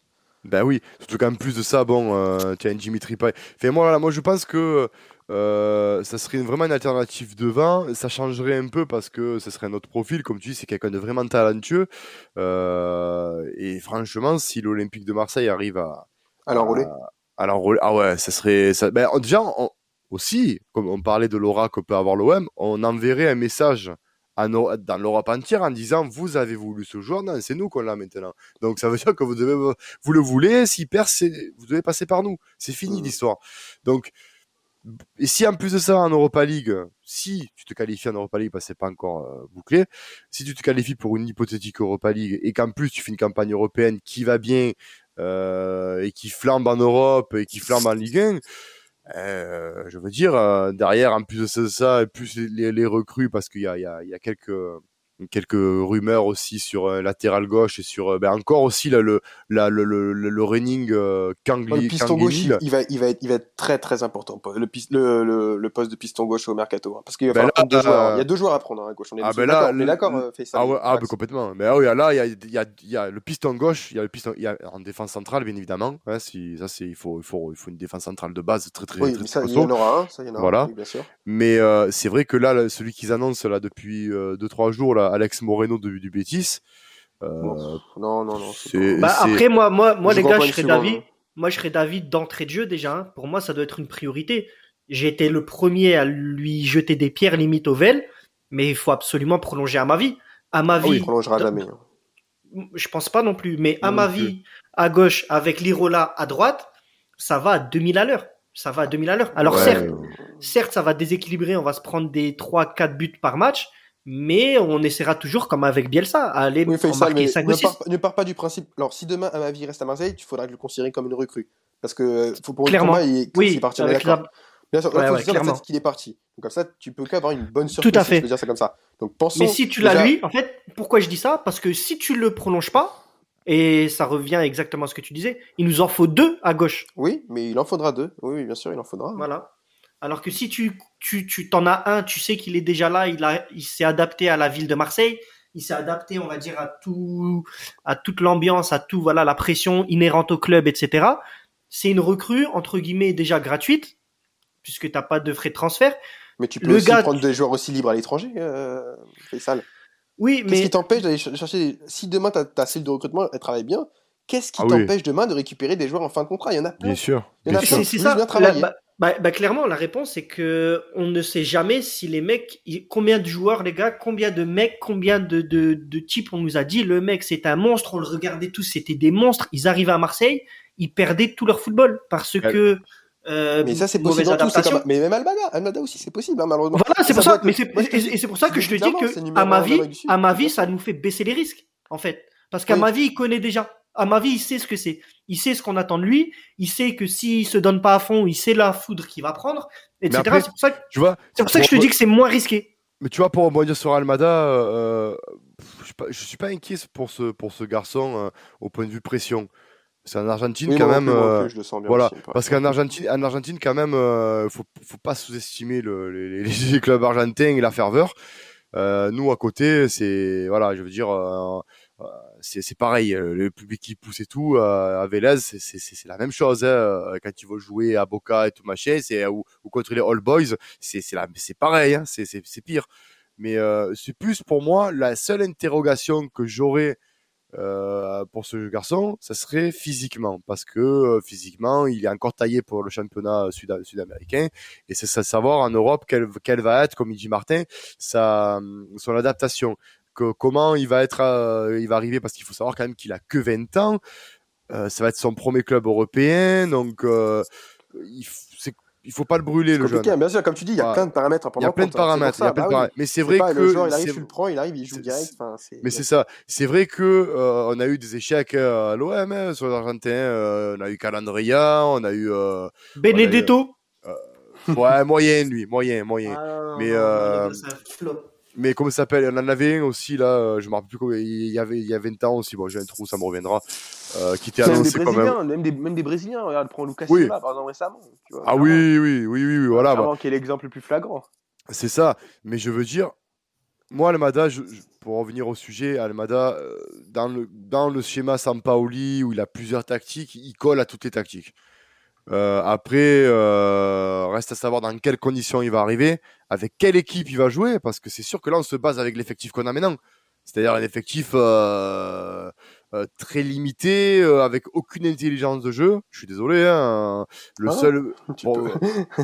Ben oui, surtout même plus de ça, bon, euh, tu as Dimitri Payet. Fait moi, là, moi, je pense que euh, ça serait vraiment une alternative devant. Ça changerait un peu parce que ce serait un autre profil. Comme tu dis, c'est quelqu'un de vraiment talentueux. et franchement, si l'Olympique de Marseille arrive à, à l'enrouler alors, ah ouais, ça serait. Ça... Ben, déjà, aussi, comme on parlait de l'aura que peut avoir l'OM, on enverrait un message à dans l'Europe entière en disant vous avez voulu ce joueur, non, c'est nous qu'on l'a maintenant. Donc ça veut dire que vous devez, vous le voulez, s'il perd, vous devez passer par nous. C'est fini mmh. l'histoire. Donc, et si en plus de ça en Europa League, si tu te qualifies en Europa League parce que c'est pas encore euh, bouclé, si tu te qualifies pour une hypothétique Europa League et qu'en plus tu fais une campagne européenne qui va bien, euh, et qui flambe en Europe et qui flambe en Ligue 1, euh, je veux dire, euh, derrière, en plus de ça, et plus les, les recrues, parce qu'il y a, il y, a, il y a quelques quelques rumeurs aussi sur euh, latéral gauche et sur euh, ben encore aussi là, le, la, le, le, le running euh, Kangli, le piston gauche il, va, il, va être, il va être très très important. Le, le, le, poste de piston gauche au mercato hein, parce qu'il ben deux joueurs il y a deux joueurs à prendre à gauche on est, ah ben là, d'accord ah, ouais, ah ben complètement. Mais ah oui là il y a, il y, a, il y a le piston gauche il y a le piston il y a en défense centrale bien évidemment hein, si, ça c'est il faut, il faut il faut une défense centrale de base très très, oui, très, ça, il y en aura un ça y en aura voilà. bien sûr. Mais c'est vrai que là celui qu'ils annoncent là depuis 2-3 jours là Alex Moreno de du Bétis. Euh, non, non, non. Bah, après, moi, moi, moi les gars, je serais d'avis. Hein. Moi, je serais d'avis d'entrée de jeu déjà. Hein. Pour moi, ça doit être une priorité. J'ai été le premier à lui jeter des pierres limite au Vel, mais il faut absolument prolonger à ma vie. À ma ah vie. il prolongera jamais. Hein. Je pense pas non plus, mais à ma vie, à gauche, avec l'Irola à droite, ça va à 2000 à l'heure. Ça va à 2000 à l'heure. Alors certes, certes, ça va déséquilibrer, on va se prendre des 3-4 buts par match, mais on essaiera toujours, comme avec Bielsa, à aller oui, marquer 5 ne, pars, ne pars pas du principe. Alors, si demain Amavi reste à Marseille, il faudra le considérer comme une recrue. Parce que euh, faut pour clairement. Moi, il, oui, parti. Bien sûr, ouais, ouais, qu'il est parti. Donc comme ça, tu peux qu'avoir une bonne surprise. Tout à fait. je peux dire ça comme ça. Donc pensons. Mais si tu l'as lui, en fait, pourquoi je dis ça? Parce que si tu le prolonges pas, et ça revient exactement à ce que tu disais, il nous en faut deux à gauche. Oui, mais il en faudra deux. Oui, bien sûr, il en faudra. Voilà. Alors que si tu tu tu t'en as un, tu sais qu'il est déjà là, il a il s'est adapté à la ville de Marseille, il s'est adapté, on va dire à tout à toute l'ambiance, à tout voilà la pression inhérente au club, etc. C'est une recrue entre guillemets déjà gratuite puisque t'as pas de frais de transfert. Mais tu peux aussi prendre des joueurs aussi libres à l'étranger, euh, sale. Oui, mais qu'est-ce qui t'empêche d'aller chercher Si demain ta, ta cellule de recrutement elle travaille bien, qu'est-ce qui ah t'empêche demain de récupérer des joueurs en fin de contrat? Il y en a plein. Bien sûr. Il y en a C'est ça. Bah, bah, clairement, la réponse c'est que on ne sait jamais si les mecs, combien de joueurs les gars, combien de mecs, combien de, de, de types on nous a dit le mec c'est un monstre, on le regardait tous, c'était des monstres. Ils arrivaient à Marseille, ils perdaient tout leur football parce que euh, mais ça c'est possible dans tout, mais même Almada, Almada aussi c'est possible hein, malheureusement. Voilà, c'est pour ça, mais c'est et c'est pour ça que je te dis que à ma vie, à ma vie, ça nous fait baisser les risques en fait, parce qu'à ma vie, il connaît déjà à ma vie, il sait ce que c'est. Il sait ce qu'on attend de lui. Il sait que s'il se donne pas à fond, il sait la foudre qu'il va prendre, etc. C'est pour ça que, tu vois, c'est pour ça que je te dis que c'est moins risqué. Mais tu vois, pour rebondir sur Almada, euh, je, suis pas, suis pas inquiet pour ce, pour ce garçon euh, au point de vue pression. C'est en Argentine quand même. Euh, voilà, parce qu'en Argentine, en Argentine quand même, faut, faut pas sous-estimer le, les, les, clubs argentins et la ferveur. nous à côté, c'est voilà, je veux dire c'est pareil, euh, le public qui pousse et tout, euh, à Vélez, c'est la même chose. Hein, euh, quand tu vas jouer à Boca et tout machin, ou, ou, contre les All Boys, c'est pareil, hein, c'est pire. Mais c'est plus pour moi la seule interrogation que j'aurais pour ce garçon, ça serait physiquement, parce que physiquement, il est encore taillé pour le championnat sud-américain, et c'est savoir en Europe quelle, quelle va être, comme il dit Martin, sa, son adaptation comment il va être, euh, il va arriver parce qu'il faut savoir quand même qu'il a que 20 ans. Euh, ça va être son premier club européen, donc euh, il, il faut pas le brûler le jeune. Bien sûr, comme tu dis, il y a plein de paramètres à prendre Il y a plein de paramètres. plein de paramètres. Mais c'est vrai que le joueur, il arrive, tu le prends, il arrive, il joue direct. mais c'est ça. C'est vrai que on a eu des échecs à l'OM hein, sur les Argentins. on a eu Calandria, on a eu Benedetto. ouais, moyen lui, moyen, moyen. Ah, mais mais comment ça s'appelle? On en avait un aussi là, euh, je me rappelle plus comment il y avait il y a 20 ans aussi. Bon, j'ai un trou, ça me reviendra. Euh, qui était annoncé quand même. Même des, même des Brésiliens. Regarde, prends Lucas oui. Silva par exemple récemment. Tu vois, ah oui, oui, oui, oui, oui, voilà. Bah. qui est l'exemple le plus flagrant. C'est ça. Mais je veux dire, moi, Almada, je, pour revenir au sujet, Almada, euh, dans le, dans le schéma Sampaoli où il a plusieurs tactiques, il colle à toutes les tactiques. Euh, après, euh, reste à savoir dans quelles conditions il va arriver, avec quelle équipe il va jouer, parce que c'est sûr que là, on se base avec l'effectif qu'on a maintenant. C'est-à-dire un effectif euh, euh très limité, euh, avec aucune intelligence de jeu. Je suis désolé. Hein, le ah seul. Bon,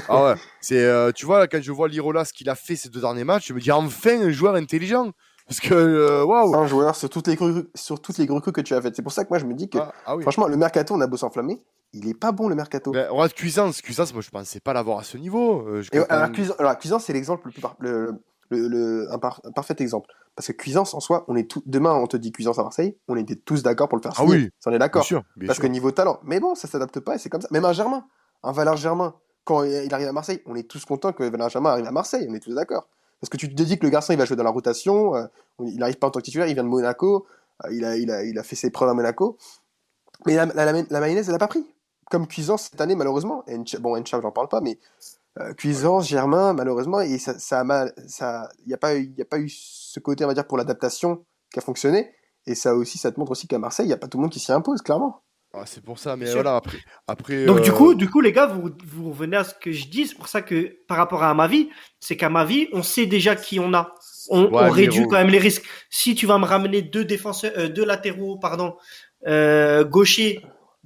ah ouais. C'est, tu vois, quand je vois Lirola ce qu'il a fait ces deux derniers matchs, je me dis enfin un joueur intelligent. Parce que waouh. Un joueur sur toutes les sur toutes les recrues que tu as faites. C'est pour ça que moi je me dis que ah, ah franchement le mercato on a beau s'enflammer, il est pas bon le mercato. Ben, regarde Cuisance, Cuisance, moi je pensais pas l'avoir à ce niveau. Euh, alors, Cuisance, c'est l'exemple le plus le, le, un, parfait exemple. Parce que Cuisance en soi, on est tout, demain on te dit Cuisance à Marseille, on était tous d'accord pour le faire ah signer. Oui. Ça, on est d'accord. Parce que niveau talent. Mais bon, ça s'adapte pas et c'est comme ça. Même un Germain, un Valère Germain, quand il arrive à Marseille, on est tous contents que Valère Germain arrive à Marseille, on est tous d'accord. Parce que tu te dis que le garçon, il va jouer dans la rotation, euh, il n'arrive pas en tant que titulaire, il vient de Monaco, euh, il, a, il, a, il a fait ses preuves à Monaco. Mais la, la, mayonnaise, elle n'a pas pris. Comme Cuisance cette année, malheureusement. bon, Encham, j'en parle pas, mais euh, Cuisance, Germain, malheureusement, et ça, ça a mal, ça, il n'y a pas il a pas eu ce côté, on va dire, pour l'adaptation qui a fonctionné. Et ça aussi, ça te montre aussi qu'à Marseille, il n'y a pas tout le monde qui s'y impose, clairement. Ah, c'est pour ça, mais voilà, après. après Donc, du, euh, coup, du coup, les gars, vous, vous revenez à ce que je dis. C'est pour ça que, par rapport à ma vie, c'est qu'à ma vie, on sait déjà qui on a. On, réduit quand même les risques. Si tu vas me ramener deux défenseurs, euh, deux latéraux, pardon, euh, gauchers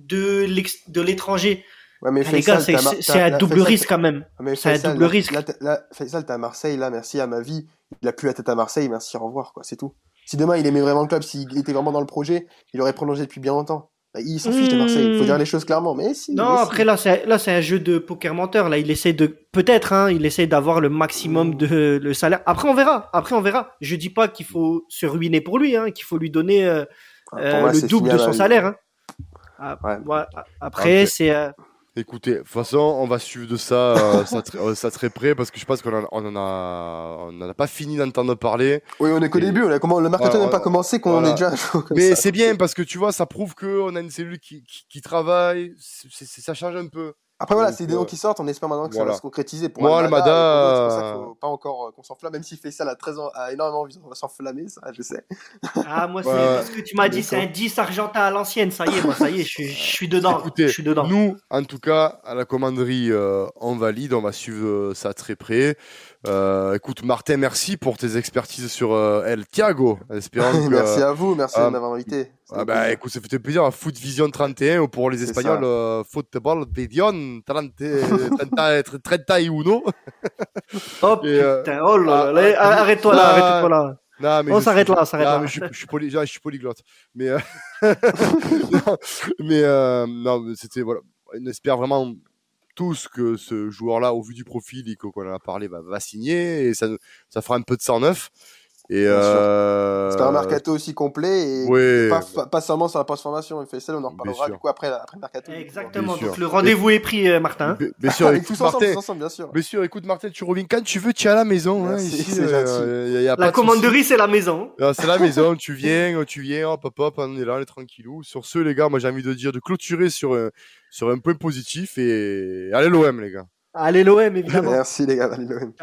de l'étranger. Ouais, mais les gars, c'est un double risque quand même. C'est un double risque. Là, Faisal, t'es à Marseille, là, merci à ma vie. Il a plus la tête à Marseille, merci, au revoir, quoi, c'est tout. Si demain il aimait vraiment le club, s'il était vraiment dans le projet, il aurait prolongé depuis bien longtemps. Bah, il s'en fiche de Marseille. Il faut dire les choses clairement. Mais si. Non, après là, c'est là, c'est un jeu de poker menteur. Là, il essaie de peut-être, hein, il essaie d'avoir le maximum de le salaire. Après, on verra. Après, on verra. Je dis pas qu'il faut se ruiner pour lui, hein, qu'il faut lui donner euh, ah, euh, le double de son salaire. Hein. Ah, après, c'est. Euh, Écoutez, de toute façon, on va suivre de ça, euh, ça, euh, ça, très près parce que je pense qu'on en, on en a, on a pas fini d'entendre parler. Oui, on est qu'au début. On a comment, le mercato n'a pas commencé qu'on est déjà. Mais c'est bien parce que tu vois, ça prouve qu'on a une cellule qui, qui, qui travaille. c'est ça change un peu. Après voilà, c'est des noms qui sortent, on espère maintenant que ça va se concrétiser pour Moi, Almada. Almada faut pas encore euh, qu'on s'enflamme, même s'il fait ça à 13 ans, a énormément envie, on va s'enflammer, ça, je sais. Ah, moi, c'est parce que tu m'as dit, c'est un 10 argentin à l'ancienne, ça y est, moi, ça y est, je, suis dedans. Écoutez, je suis dedans. Nous, en tout cas, à la commanderie, euh, on valide, on va suivre euh, ça très près. Euh, écoute, Martin, merci pour tes expertises sur euh, El Thiago. merci à vous, merci de euh, m'avoir invité. Ah bah, écoute, ça fait plaisir. Foot Vision 31 ou pour les Espagnols, euh, Football Vision 30, 31. oh putain, oh là là, ah, arrête-toi là, arrête-toi là. Non, mais on s'arrête là, on s'arrête là. Mais je, je, suis poly, je, suis polyglotte. Mais, non, mais non, c'était voilà. On espère vraiment tous que ce joueur-là, au vu du profil et qu'on en a parlé, va, signer et ça, ça fera un peu de sang neuf. Et euh... C'est un mercato aussi complet et pas, pas, seulement sur la post-formation. Il fait ça, on en reparlera du coup après, après le mercato. Exactement. Donc le rendez-vous est pris, euh, Martin. Bien, sûr, écoute, tous Martin, ensemble, bien sûr. Bien sûr, écoute Martin, tu reviens quand tu veux, tu es à la maison. Hein, ici, euh, y a la commanderie, c'est la maison. C'est la maison. tu viens, tu viens, hop, hop, hop, on est là, on est tranquillou. Sur ce, les gars, moi j'ai envie de dire de clôturer sur sur un point positif et allez l'OM les gars. Allez l'OM évidemment. Merci les gars, allez l'OM.